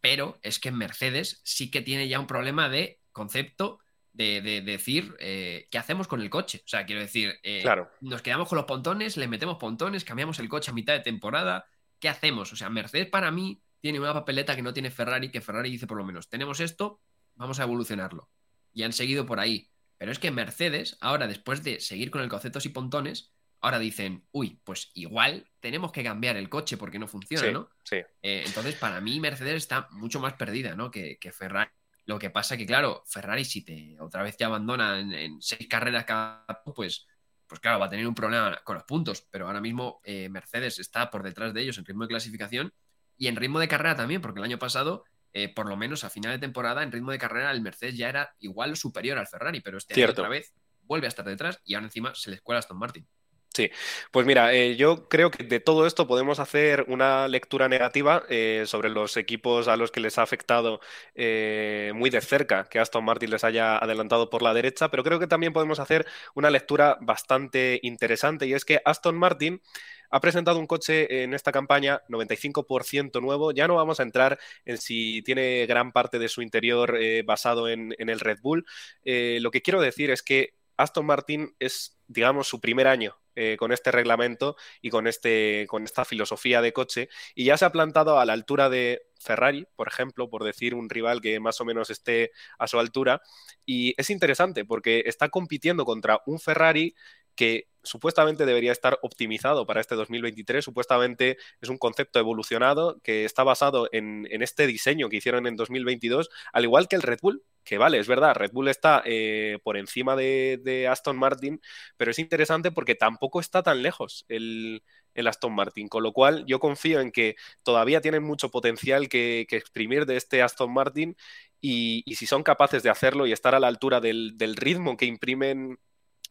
Pero es que Mercedes sí que tiene ya un problema de concepto de, de decir eh, qué hacemos con el coche. O sea, quiero decir, eh, Claro. nos quedamos con los pontones, le metemos pontones, cambiamos el coche a mitad de temporada. ¿Qué hacemos? O sea, Mercedes para mí tiene una papeleta que no tiene Ferrari, que Ferrari dice por lo menos, tenemos esto, vamos a evolucionarlo. Y han seguido por ahí. Pero es que Mercedes, ahora después de seguir con el conceptos y pontones, ahora dicen, uy, pues igual tenemos que cambiar el coche porque no funciona, Sí, ¿no? sí. Eh, entonces, para mí, Mercedes está mucho más perdida, ¿no? Que, que Ferrari. Lo que pasa que, claro, Ferrari, si te otra vez te abandona en, en seis carreras cada pues, pues claro, va a tener un problema con los puntos. Pero ahora mismo eh, Mercedes está por detrás de ellos en ritmo de clasificación y en ritmo de carrera también, porque el año pasado, eh, por lo menos a final de temporada, en ritmo de carrera, el Mercedes ya era igual o superior al Ferrari, pero este año otra vez vuelve a estar detrás y ahora encima se les cuela a Aston Martin. Sí, pues mira, eh, yo creo que de todo esto podemos hacer una lectura negativa eh, sobre los equipos a los que les ha afectado eh, muy de cerca que Aston Martin les haya adelantado por la derecha, pero creo que también podemos hacer una lectura bastante interesante y es que Aston Martin ha presentado un coche en esta campaña 95% nuevo. Ya no vamos a entrar en si tiene gran parte de su interior basado en, en, el Red Bull. lo que quiero decir es que Aston Martin es, digamos, su primer año eh, con este reglamento y con, este, con esta filosofía de coche y ya se ha plantado a la altura de Ferrari, por ejemplo, por decir un rival que más o menos esté a su altura. Y es interesante porque está compitiendo contra un Ferrari que supuestamente debería estar optimizado para este 2023. Supuestamente es un concepto evolucionado que está basado en, este diseño que hicieron en 2022, al igual que el Red Bull, que vale, es verdad, Red Bull está eh, por encima de, Aston Martin, pero es interesante porque tampoco está tan lejos el, Aston Martin, con lo cual yo confío en que todavía tienen mucho potencial que, exprimir de este Aston Martin y, si son capaces de hacerlo y estar a la altura del, del ritmo que imprimen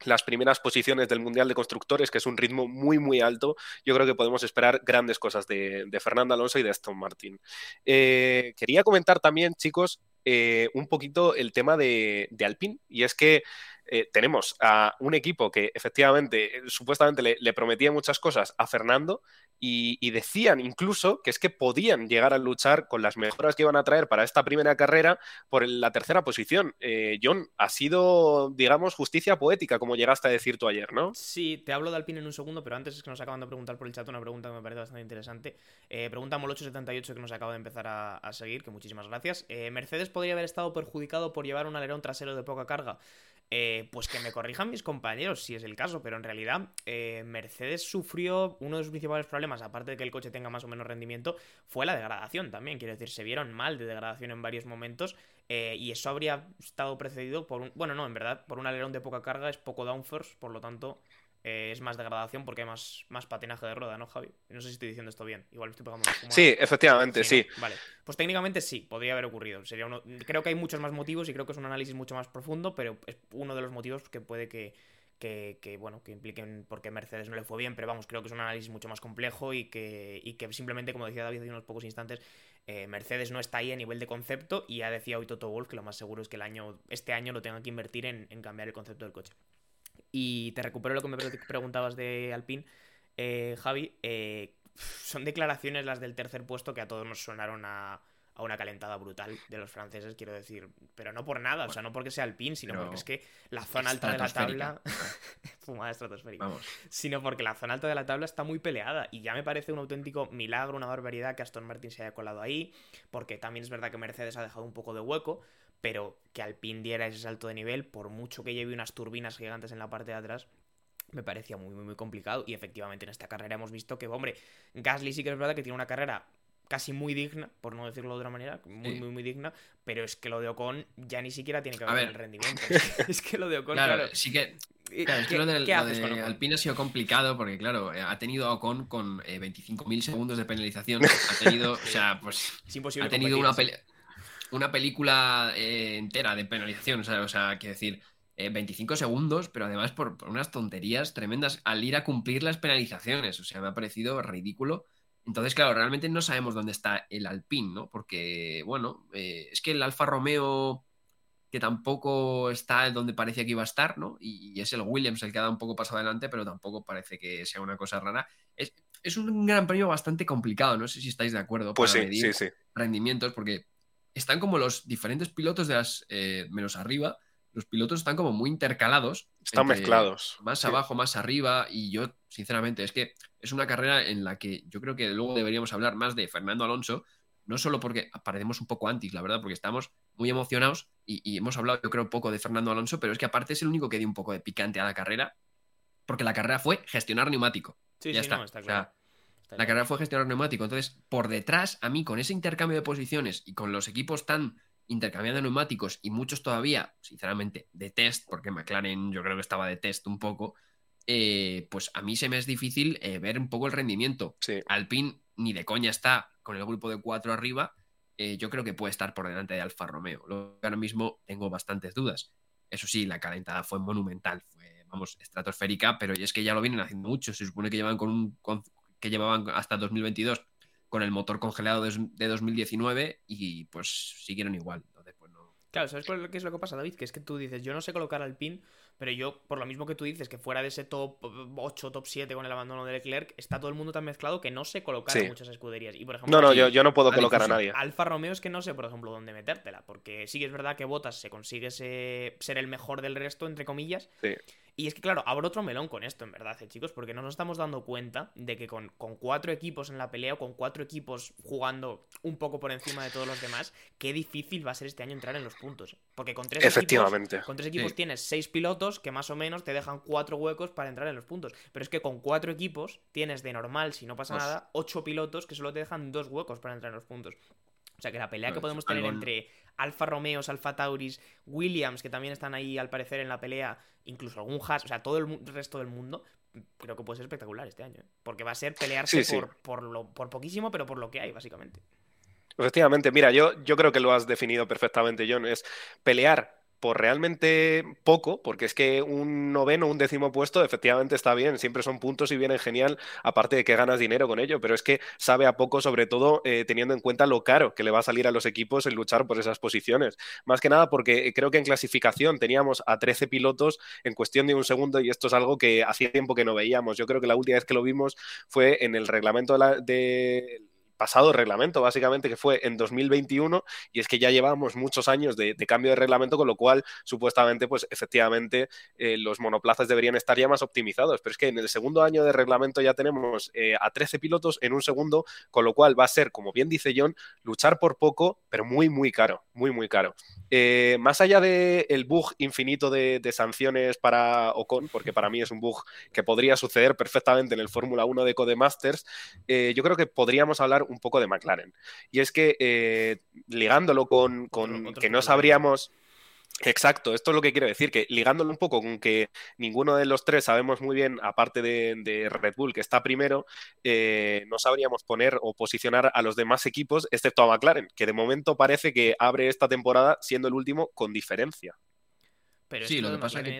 las primeras posiciones del Mundial de Constructores, que es un ritmo muy, muy alto, yo creo que podemos esperar grandes cosas de, Fernando Alonso y de Aston Martin. Eh, quería comentar también, chicos, eh, un poquito el tema de, de Alpine, y es que eh, tenemos a un equipo que efectivamente, eh, supuestamente le, prometía muchas cosas a Fernando y, decían incluso que es que podían llegar a luchar con las mejoras que iban a traer para esta primera carrera por la tercera posición. Eh, John, ha sido, digamos, justicia poética, como llegaste a decir tú ayer, ¿no? Sí, te hablo de Alpine en un segundo, pero antes es que nos acaban de preguntar por el chat una pregunta que me parece bastante interesante. pregunta Mol878 que nos acaba de empezar a, seguir, que muchísimas gracias. Mercedes podría haber estado perjudicado por llevar un alerón trasero de poca carga. Eh, pues que me corrijan mis compañeros si es el caso, pero en realidad eh, Mercedes sufrió uno de sus principales problemas, aparte de que el coche tenga más o menos rendimiento, fue la degradación también, quiero decir, se vieron mal de degradación en varios momentos eh, y eso habría estado precedido por un, bueno, no, en verdad, por un alerón de poca carga, es poco downforce, por lo tanto eh, es más degradación porque hay más, más patinaje de rueda, ¿no, Javi? No sé si estoy diciendo esto bien. Igual estoy pegando una Sí, efectivamente, sí. Vale. Pues técnicamente sí, podría haber ocurrido. Sería uno... Creo que hay muchos más motivos y creo que es un análisis mucho más profundo, pero es uno de los motivos que puede que, que, bueno, que impliquen porque Mercedes no le fue bien, pero vamos, creo que es un análisis mucho más complejo y que, y que simplemente, como decía David hace unos pocos instantes, eh, Mercedes no está ahí a nivel de concepto y ha decía hoy Toto Wolf que lo más seguro es que el año, este año lo tengan que invertir en, en cambiar el concepto del coche. Y te recupero lo que me preguntabas de Alpine, eh, Javi. Eh, son declaraciones las del tercer puesto que a todos nos sonaron a, una calentada brutal de los franceses, quiero decir. Pero no por nada, o sea, no porque sea Alpine, sino porque es que la zona alta de la tabla. fumada estratosférica. Vamos. Sino porque la zona alta de la tabla está muy peleada. Y ya me parece un auténtico milagro, una barbaridad que Aston Martin se haya colado ahí. Porque también es verdad que Mercedes ha dejado un poco de hueco pero que Alpine diera ese salto de nivel, por mucho que lleve unas turbinas gigantes en la parte de atrás, me parecía muy, muy, muy complicado. Y efectivamente en esta carrera hemos visto que, hombre, Gasly sí que es verdad que tiene una carrera casi muy digna, por no decirlo de otra manera, muy, muy, muy digna, pero es que lo de Ocon ya ni siquiera tiene que ver con el rendimiento. es que lo de Ocon, claro, sí que... Claro, es que lo de, Alpine ha sido complicado porque, claro, ha tenido a Ocon con eh, 25.000 segundos de penalización. Ha tenido, o sea, pues. Es imposible. Ha tenido una pelea una película eh, entera de penalización, o sea, o sea quiero decir, 25 eh, segundos, pero además por, unas tonterías tremendas al ir a cumplir las penalizaciones, o sea, me ha parecido ridículo. Entonces, claro, realmente no sabemos dónde está el Alpine, ¿no? Porque, bueno, eh, es que el Alfa Romeo, que tampoco está donde parecía que iba a estar, ¿no? Y, es el Williams el que ha dado un poco paso adelante, pero tampoco parece que sea una cosa rara. Es, es un gran premio bastante complicado, no sé si estáis de acuerdo pues para medir rendimientos, porque están como los diferentes pilotos de las eh, menos arriba, los pilotos están como muy intercalados. Están mezclados. Más abajo, más arriba. Y yo, sinceramente, es que es una carrera en la que yo creo que luego deberíamos hablar más de Fernando Alonso, no solo porque aparecemos un poco antes, la verdad, porque estamos muy emocionados y, hemos hablado, yo creo, un poco de Fernando Alonso, pero es que aparte es el único que dio un poco de picante a la carrera, porque la carrera fue gestionar neumático. Sí, ya sí, está. está claro. La carrera fue gestionar neumático. Entonces, por detrás, a mí, con ese intercambio de posiciones y con los equipos tan intercambiando neumáticos y muchos todavía, sinceramente, de test, porque McLaren yo creo que estaba de test un poco, eh, pues a mí se me es difícil eh, ver un poco el rendimiento. Sí. Alpine ni de coña está con el grupo de cuatro arriba. Eh, yo creo que puede estar por delante de Alfa Romeo. Lo ahora mismo tengo bastantes dudas. Eso sí, la calentada fue monumental, fue vamos, estratosférica, pero es que ya lo vienen haciendo mucho. Se supone que llevan con un que llevaban hasta 2022 con el motor congelado de 2019 y pues siguieron igual. Entonces, pues no. Claro, ¿sabes qué es lo que pasa, David? Que es que tú dices, yo no sé colocar al pin, pero yo, por lo mismo que tú dices, que fuera de ese top 8, top 7 con el abandono de Leclerc, está todo el mundo tan mezclado que no sé colocar en muchas escuderías. Y por ejemplo, no, no, yo, yo no puedo colocar a nadie. Alfa Romeo es que no sé, por ejemplo, dónde metértela, porque sí que es verdad que Botas se consigue ser el mejor del resto, entre comillas. Sí. Y es que, claro, abro otro melón con esto, en verdad, eh, chicos, porque no nos estamos dando cuenta de que con, cuatro equipos en la pelea o con cuatro equipos jugando un poco por encima de todos los demás, qué difícil va a ser este año entrar en los puntos. Porque con tres Efectivamente. equipos, con tres equipos tienes seis pilotos que más o menos te dejan cuatro huecos para entrar en los puntos. Pero es que con cuatro equipos tienes de normal, si no pasa nada, ocho pilotos que solo te dejan dos huecos para entrar en los puntos. O sea que la pelea que pues podemos tener entre Alfa Romeos, Alfa Tauris, Williams, que también están ahí al parecer en la pelea, incluso algún Haas, o sea, todo el resto del mundo, creo que puede ser espectacular este año. ¿eh? Porque va a ser pelearse Por, por, lo, por poquísimo, pero por lo que hay, básicamente. Efectivamente, mira, yo, yo creo que lo has definido perfectamente, John. Es pelear por realmente poco, porque es que un noveno, un décimo puesto, efectivamente está bien, siempre son puntos y vienen genial, aparte de que ganas dinero con ello, pero es que sabe a poco, sobre todo eh, teniendo en cuenta lo caro que le va a salir a los equipos el luchar por esas posiciones. Más que nada porque creo que en clasificación teníamos a 13 pilotos en cuestión de un segundo y esto es algo que hacía tiempo que no veíamos. Yo creo que la última vez que lo vimos fue en el reglamento de, la, de pasado reglamento, básicamente, que fue en 2021, y es que ya llevamos muchos años de, cambio de reglamento, con lo cual, supuestamente, pues efectivamente, eh, los monoplazas deberían estar ya más optimizados. Pero es que en el segundo año de reglamento ya tenemos eh, a 13 pilotos en un segundo, con lo cual va a ser, como bien dice John, luchar por poco, pero muy, muy caro, muy, muy caro. Eh, más allá del el bug infinito de, de, sanciones para Ocon, porque para mí es un bug que podría suceder perfectamente en el Fórmula 1 de Codemasters, yo creo que podríamos hablar un poco de McLaren. Y es que eh, ligándolo con, que no sabríamos... Exacto, esto es lo que quiero decir, que ligándolo un poco con que ninguno de los tres sabemos muy bien, aparte de, Red Bull, que está primero, eh, no sabríamos poner o posicionar a los demás equipos, excepto a McLaren, que de momento parece que abre esta temporada siendo el último con diferencia. Pero sí, lo que pasa es que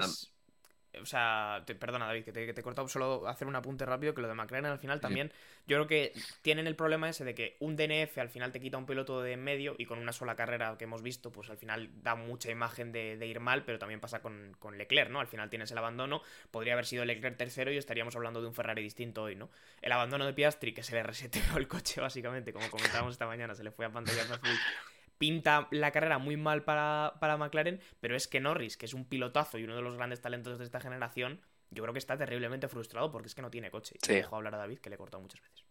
o sea, perdona David, que te, he cortado solo hacer un apunte rápido, que lo de McLaren al final también, yo creo que tienen el problema ese de que un DNF al final te quita un piloto de en medio y con una sola carrera que hemos visto, pues al final da mucha imagen de, ir mal, pero también pasa con, con, Leclerc, ¿no? Al final tienes el abandono, podría haber sido Leclerc tercero y estaríamos hablando de un Ferrari distinto hoy, ¿no? El abandono de Piastri, que se le reseteó el coche básicamente, como comentábamos esta mañana, se le fue a pantalla azul pinta la carrera muy mal para, McLaren, pero es que Norris, que es un pilotazo y uno de los grandes talentos de esta generación, yo creo que está terriblemente frustrado porque es que no tiene coche. Y dejo hablar a David, que le he cortado muchas veces.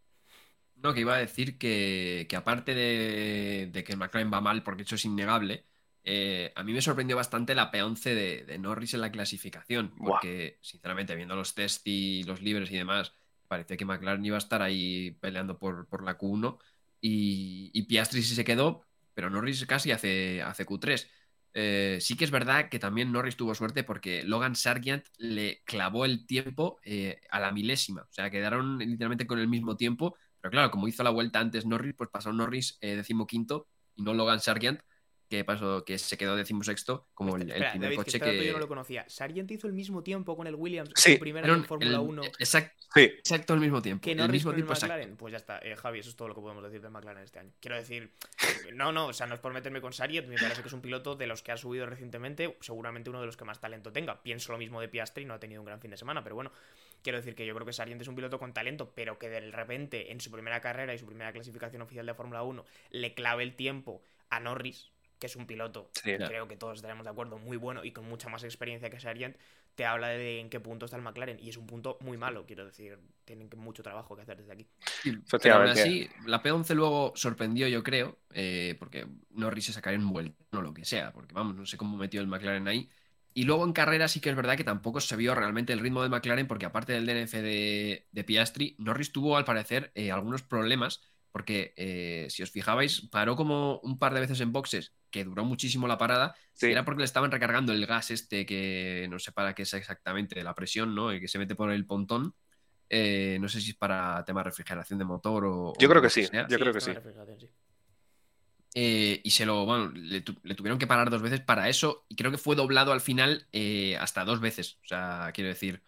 No, que iba a decir que, aparte de, que McLaren va mal, porque eso es innegable, eh, a mí me sorprendió bastante la P11 de, Norris en la clasificación, porque sinceramente viendo los test y los libres y demás, parecía que McLaren iba a estar ahí peleando por, la Q1 y, y Piastri sí se quedó, pero Norris casi hace, hace Q3. Eh, sí que es verdad que también Norris tuvo suerte porque Logan Sargent le clavó el tiempo eh, a la milésima. O sea, quedaron literalmente con el mismo tiempo. Pero claro, como hizo la vuelta antes Norris, pues pasó Norris eh, decimoquinto y no Logan Sargent, que pasó, que se quedó decimosexto como el, primer coche que, Yo no lo conocía. Sargent hizo el mismo tiempo con el Williams sí, primero en Fórmula 1. Exacto, sí. exacto el mismo tiempo. Que el mismo tiempo McLaren. Pues ya está, eh, Javi, eso es todo lo que podemos decir de McLaren este año. Quiero decir, no, no, o sea, no es por meterme con Sargent, me parece que es un piloto de los que ha subido recientemente, seguramente uno de los que más talento tenga. Pienso lo mismo de Piastri, no ha tenido un gran fin de semana, pero bueno, quiero decir que yo creo que Sargent es un piloto con talento, pero que de repente en su primera carrera y su primera clasificación oficial de Fórmula 1 le clave el tiempo a Norris que es un piloto, creo que todos estaremos de acuerdo, muy bueno y con mucha más experiencia que Sargent, te habla de en qué punto está el McLaren. Y es un punto muy malo, quiero decir. Tienen mucho trabajo que hacer desde aquí. pero aún así, la P11 luego sorprendió, yo creo, eh, porque Norris se sacaría un vuelto, no lo que sea, porque vamos, no sé cómo metió el McLaren ahí. Y luego en carrera sí que es verdad que tampoco se vio realmente el ritmo de McLaren, porque aparte del DNF de, de Piastri, Norris tuvo al parecer eh, algunos problemas porque eh, si os fijabais, paró como un par de veces en boxes, que duró muchísimo la parada, era porque le estaban recargando el gas este que no sé para qué es exactamente, la presión, ¿no? El que se mete por el pontón. Eh, no sé si es para tema refrigeración de motor o... Yo creo que sí, yo creo que sí. eh, y se lo, bueno, le, tuvieron que parar dos veces para eso y creo que fue doblado al final eh, hasta dos veces. O sea, quiero decir.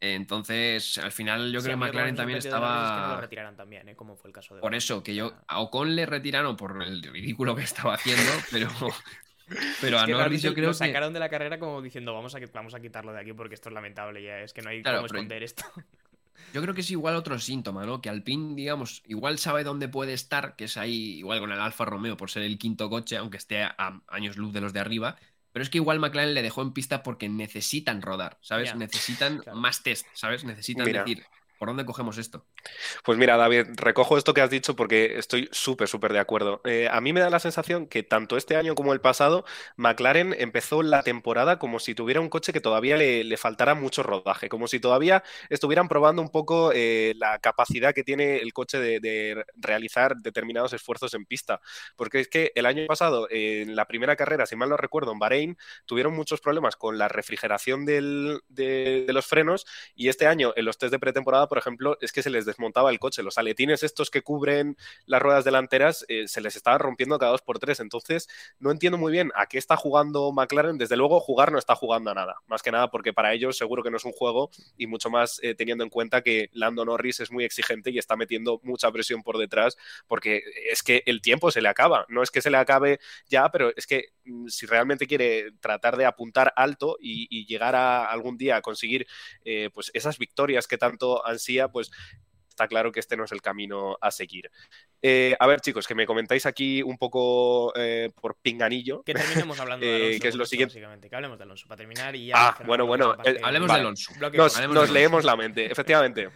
Entonces, al final yo creo que McLaren también estaba. Que lo retiraran también, ¿eh? Como fue el caso de. Por eso, que yo. A Ocon le retiraron por el ridículo que estaba haciendo, pero. Pero a Norris yo creo lo sacaron de la carrera como diciendo vamos a, vamos a quitarlo de aquí porque esto es lamentable ya, es que no hay cómo esconder esto. Yo creo que es igual otro síntoma, ¿no? Que Alpine, digamos, igual sabe dónde puede estar, que es ahí, igual con el Alfa Romeo por ser el quinto coche, aunque esté a años luz de los de arriba. Pero es que igual McLaren le dejó en pista porque necesitan rodar, ¿sabes? necesitan más test, ¿sabes? Necesitan decir, ¿Por dónde cogemos esto? Pues mira, David, recojo esto que has dicho porque estoy súper, súper de acuerdo. Eh, a mí me da la sensación que tanto este año como el pasado, McLaren empezó la temporada como si tuviera un coche que todavía le, faltara mucho rodaje, como si todavía estuvieran probando un poco eh, la capacidad que tiene el coche de, realizar determinados esfuerzos en pista. Porque es que el año pasado, en la primera carrera, si mal no recuerdo, en Bahrein, tuvieron muchos problemas con la refrigeración de, de los frenos y este año, en los test de pretemporada, por ejemplo, es que se les desmontaba el coche. Los aletines estos que cubren las ruedas delanteras eh, se les estaba rompiendo cada dos por tres. Entonces, no entiendo muy bien a qué está jugando McLaren. Desde luego, jugar no está jugando a nada. Más que nada porque para ellos seguro que no es un juego y mucho más eh, teniendo en cuenta que Lando Norris es muy exigente y está metiendo mucha presión por detrás porque es que el tiempo se le acaba. No es que se le acabe ya, pero es que mm, si realmente quiere tratar de apuntar alto y, llegar a algún día a conseguir eh, pues esas victorias que tanto han pues está claro que este no es el camino a seguir. Eh, a ver, chicos, que me comentáis aquí un poco eh, por pinganillo. Que terminemos hablando de Alonso. que es lo siguiente. Básicamente, que hablemos de Alonso para terminar y ya. Ah, bueno, bueno. hablemos de Alonso. nos leemos la mente, efectivamente.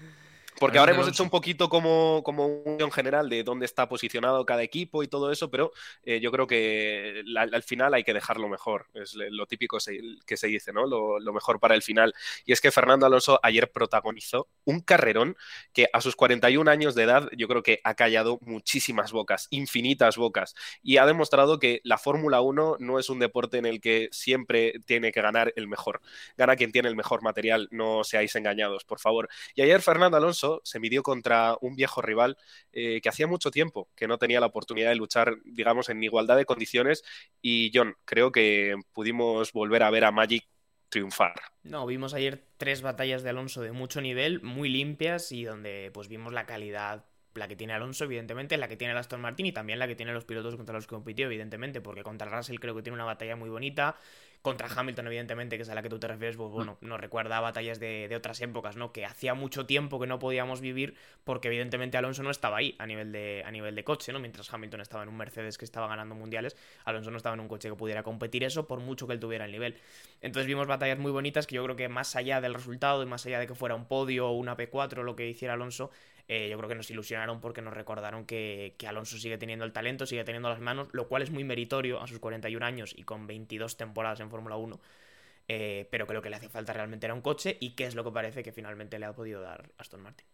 Porque ahora hemos hecho un poquito como, como un general de dónde está posicionado cada equipo y todo eso, pero eh, yo creo que al final hay que dejarlo mejor. Es lo típico que se dice, ¿no? Lo, mejor para el final. Y es que Fernando Alonso ayer protagonizó un carrerón que a sus 41 años de edad yo creo que ha callado muchísimas bocas, infinitas bocas. Y ha demostrado que la Fórmula 1 no es un deporte en el que siempre tiene que ganar el mejor. Gana quien tiene el mejor material, no seáis engañados, por favor. Y ayer Fernando Alonso se midió contra un viejo rival eh, que hacía mucho tiempo que no tenía la oportunidad de luchar, digamos, en igualdad de condiciones. Y John, creo que pudimos volver a ver a Magic triunfar. No, vimos ayer tres batallas de Alonso de mucho nivel, muy limpias y donde pues vimos la calidad la que tiene Alonso, evidentemente, la que tiene el Aston Martin y también la que tienen los pilotos contra los que compitió, evidentemente, porque contra Russell creo que tiene una batalla muy bonita. Contra Hamilton, evidentemente, que es a la que tú te refieres, pues bueno, nos recuerda a batallas de, otras épocas, ¿no? Que hacía mucho tiempo que no podíamos vivir porque evidentemente Alonso no estaba ahí a nivel de, a nivel de coche, ¿no? Mientras Hamilton estaba en un Mercedes que estaba ganando mundiales, Alonso no estaba en un coche que pudiera competir eso por mucho que él tuviera el nivel. Entonces vimos batallas muy bonitas que yo creo que más allá del resultado y más allá de que fuera un podio o una P4 lo que hiciera Alonso, eh, yo creo que nos ilusionaron porque nos recordaron que, Alonso sigue teniendo el talento, sigue teniendo las manos, lo cual es muy meritorio a sus 41 años y con 22 temporadas en Fórmula 1. Eh, pero que lo que le hace falta realmente era un coche y qué es lo que parece que finalmente le ha podido dar Aston Martin.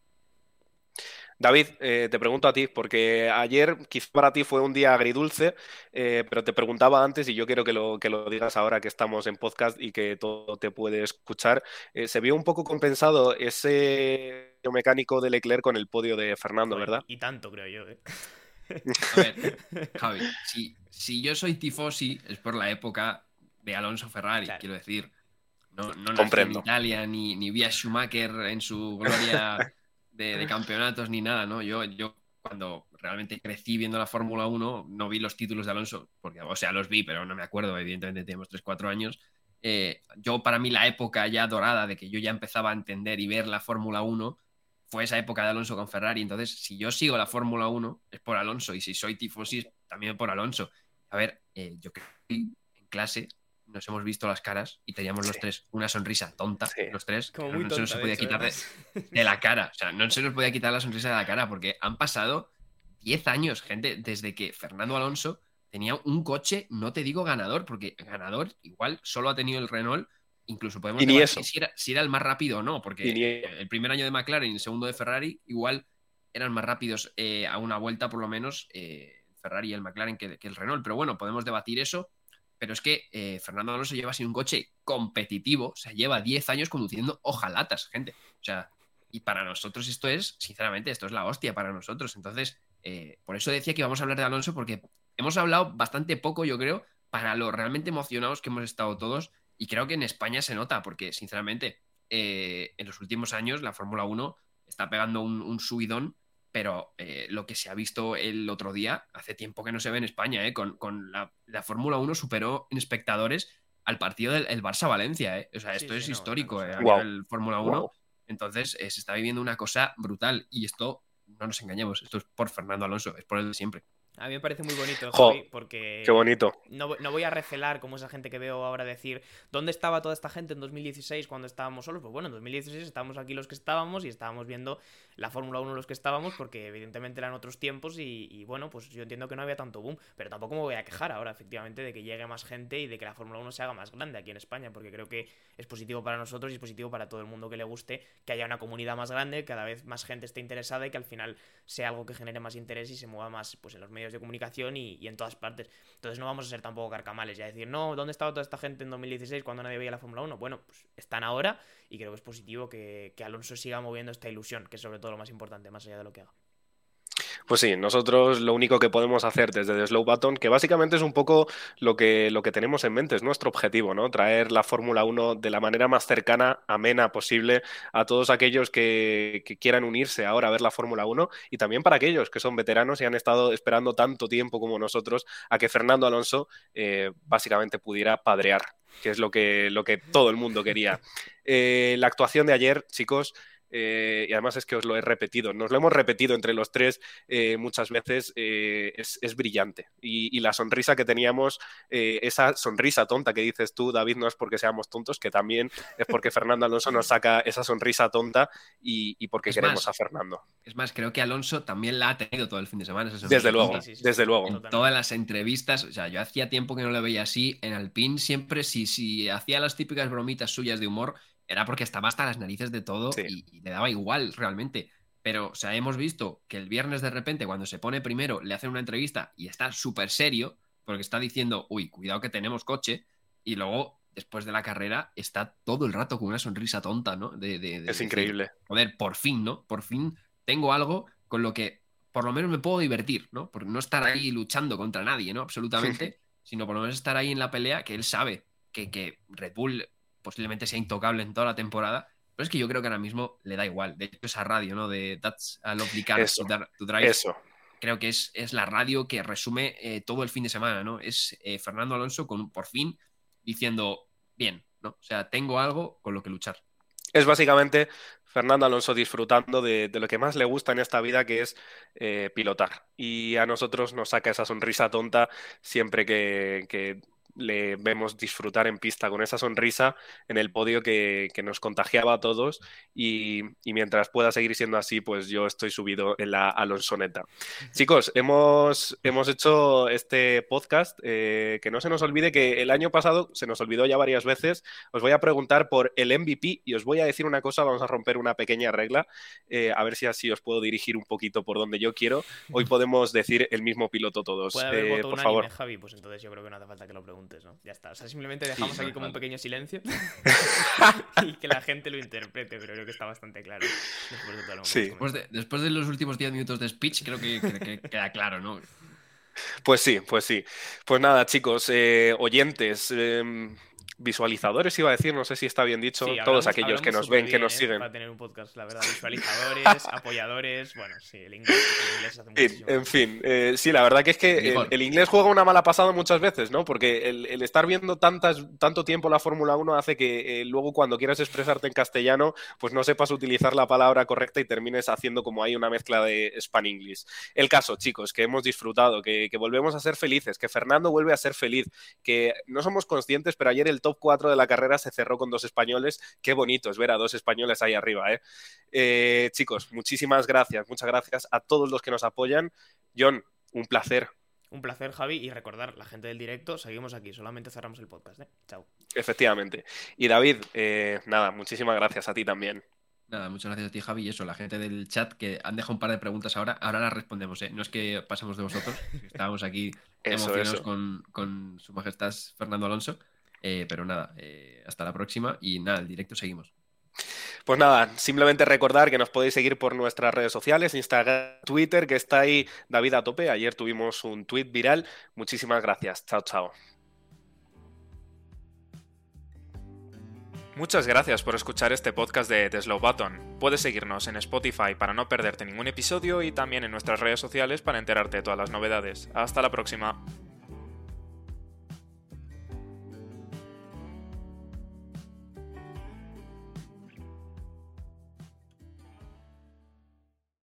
David, eh, te pregunto a ti, porque ayer quizá para ti fue un día agridulce, eh, pero te preguntaba antes y yo quiero que lo, que lo digas ahora que estamos en podcast y que todo te puede escuchar. Eh, se vio un poco compensado ese mecánico de Leclerc con el podio de Fernando, ¿verdad? Y tanto, creo yo. A ver, Javi, si, yo soy tifosi es por la época de Alonso Ferrari, quiero decir. No, no en Italia ni, ni vi a Schumacher en su gloria de, campeonatos ni nada, ¿no? Yo, yo cuando realmente crecí viendo la Fórmula 1, no vi los títulos de Alonso, porque, o sea, los vi, pero no me acuerdo, evidentemente tenemos 3-4 años. Eh, yo, para mí, la época ya dorada de que yo ya empezaba a entender y ver la Fórmula 1 fue esa época de Alonso con Ferrari. Entonces, si yo sigo la Fórmula 1, es por Alonso, y si soy tifosi, también por Alonso. A ver, eh, yo creo que en clase nos hemos visto las caras y teníamos los tres una sonrisa tonta, los tres. no, se nos podía quitar de, la cara. O sea, no se nos podía quitar la sonrisa de la cara porque han pasado 10 años, gente, desde que Fernando Alonso tenía un coche, no te digo ganador, porque ganador igual solo ha tenido el Renault. Incluso podemos decir si era, si era el más rápido o no, porque el primer año de McLaren y el segundo de Ferrari igual eran más rápidos eh, a una vuelta, por lo menos, eh, Ferrari y el McLaren que, que el Renault. Pero bueno, podemos debatir eso pero es que eh, Fernando Alonso lleva así un coche competitivo, o sea, lleva 10 años conduciendo hojalatas, gente. O sea, y para nosotros esto es, sinceramente, esto es la hostia para nosotros. Entonces, eh, por eso decía que vamos a hablar de Alonso, porque hemos hablado bastante poco, yo creo, para lo realmente emocionados que hemos estado todos. Y creo que en España se nota, porque sinceramente, eh, en los últimos años la Fórmula 1 está pegando un, subidón, pero eh, lo que se ha visto el otro día, hace tiempo que no se ve en España, eh, con, la, Fórmula 1 superó en espectadores al partido del Barça-Valencia. O sea, esto es histórico el Fórmula 1. Entonces se está viviendo una cosa brutal y esto, no nos engañemos, esto es por Fernando Alonso, es por el de siempre. A mí me parece muy bonito, porque. Qué bonito. No, voy a recelar como esa gente que veo ahora decir, ¿dónde estaba toda esta gente en 2016 cuando estábamos solos? Pues bueno, en 2016 estábamos aquí los que estábamos y estábamos viendo la Fórmula 1 los que estábamos, porque evidentemente eran otros tiempos y, bueno, pues yo entiendo que no había tanto boom, pero tampoco me voy a quejar ahora, efectivamente, de que llegue más gente y de que la Fórmula 1 se haga más grande aquí en España, porque creo que es positivo para nosotros y es positivo para todo el mundo que le guste que haya una comunidad más grande, cada vez más gente esté interesada y que al final sea algo que genere más interés y se mueva más pues en los medios de comunicación y, en todas partes. Entonces no vamos a ser tampoco carcamales y a decir, no, ¿dónde estaba toda esta gente en 2016 cuando nadie veía la Fórmula 1? Bueno, pues están ahora y creo que es positivo que, que Alonso siga moviendo esta ilusión, que sobre todo lo más importante, más allá de lo que haga. Pues sí, nosotros lo único que podemos hacer desde The Slow Button, que básicamente es un poco lo que, lo que tenemos en mente, es nuestro objetivo, ¿no? Traer la Fórmula 1 de la manera más cercana, amena posible a todos aquellos que, quieran unirse ahora a ver la Fórmula 1 y también para aquellos que son veteranos y han estado esperando tanto tiempo como nosotros a que Fernando Alonso eh, básicamente pudiera padrear, que es lo que, lo que todo el mundo quería. Eh, la actuación de ayer, chicos, eh, y además es que os lo he repetido, nos lo hemos repetido entre los tres eh, muchas veces, eh, es, brillante. Y, la sonrisa que teníamos, esa sonrisa tonta que dices tú, David, no es porque seamos tontos, que también es porque Fernando Alonso nos saca esa sonrisa tonta y, porque queremos a Fernando. Es más, creo que Alonso también la ha tenido todo el fin de semana. desde luego, desde luego. En todas las entrevistas, o sea, yo hacía tiempo que no lo veía así, en Alpine siempre, si, si hacía las típicas bromitas suyas de humor, era porque estaba hasta las narices de todo y, le daba igual realmente. Pero, o sea, hemos visto que el viernes de repente, cuando se pone primero, le hacen una entrevista y está súper serio, porque está diciendo, uy, cuidado que tenemos coche, y luego, después de la carrera, está todo el rato con una sonrisa tonta, ¿no? De, es increíble. Joder, por fin, ¿no? Por fin tengo algo con lo que por lo menos me puedo divertir, ¿no? Por no estar ahí luchando contra nadie, ¿no? Absolutamente, sino por lo menos estar ahí en la pelea que él sabe que, que Red Bull posiblemente sea intocable en toda la temporada. Pero es que yo creo que ahora mismo le da igual. De hecho, esa radio, ¿no? De That's a Lovely Car to, Drive. Eso. Creo que es, es la radio que resume eh, todo el fin de semana, ¿no? Es eh, Fernando Alonso con por fin diciendo, bien, ¿no? O sea, tengo algo con lo que luchar. Es básicamente Fernando Alonso disfrutando de, lo que más le gusta en esta vida, que es eh, pilotar. Y a nosotros nos saca esa sonrisa tonta siempre que, que le vemos disfrutar en pista con esa sonrisa en el podio que, nos contagiaba a todos y, mientras pueda seguir siendo así, pues yo estoy subido en la Alonsoneta. Chicos, hemos, hemos hecho este podcast, eh, que no se nos olvide que el año pasado se nos olvidó ya varias veces, os voy a preguntar por el MVP y os voy a decir una cosa, vamos a romper una pequeña regla, eh, a ver si así os puedo dirigir un poquito por donde yo quiero. Hoy podemos decir el mismo piloto todos. ¿Puede eh, por favor. Javi, pues entonces yo creo que no hace falta que lo pregunte. Ya está. O sea, simplemente dejamos aquí como un pequeño silencio y que la gente lo interprete, pero creo que está bastante claro. Después de, después de, los últimos 10 minutos de speech, creo que, queda claro, ¿no? Pues sí, pues sí. Pues nada, chicos, eh, oyentes, em, visualizadores, iba a decir, no sé si está bien dicho, todos aquellos que nos ven, que nos ¿eh? siguen. Para tener un podcast, la verdad, visualizadores, apoyadores, bueno, sí, el inglés, hace. En fin, eh, sí, la verdad que es que el, inglés juega una mala pasada muchas veces, ¿no? Porque el, estar viendo tantas, tanto tiempo la Fórmula 1 hace que eh, luego cuando quieras expresarte en castellano, pues no sepas utilizar la palabra correcta y termines haciendo como hay una mezcla de Span-English. El caso, chicos, que hemos disfrutado, que, que volvemos a ser felices, que Fernando vuelve a ser feliz, que no somos conscientes, pero ayer el top 4 de la carrera se cerró con dos españoles. Qué bonito es ver a dos españoles ahí arriba. ¿eh? ¿eh? chicos, muchísimas gracias. Muchas gracias a todos los que nos apoyan. John, un placer. Un placer, Javi, y recordar, la gente del directo, seguimos aquí, solamente cerramos el podcast. ¿eh? Chao. Efectivamente. Y David, eh, nada, muchísimas gracias a ti también. Nada, muchas gracias a ti, Javi. Y eso, la gente del chat que han dejado un par de preguntas ahora, ahora las respondemos. ¿eh? No es que pasemos de vosotros, estábamos aquí emocionados Con, con, su majestad Fernando Alonso. Eh, pero nada, eh, hasta la próxima y nada, el directo seguimos. Pues nada, simplemente recordar que nos podéis seguir por nuestras redes sociales, Instagram, Twitter, que está ahí David a tope. Ayer tuvimos un tweet viral. Muchísimas gracias. Chao, chao. Muchas gracias por escuchar este podcast de The Slow Button. Puedes seguirnos en Spotify para no perderte ningún episodio y también en nuestras redes sociales para enterarte de todas las novedades. Hasta la próxima.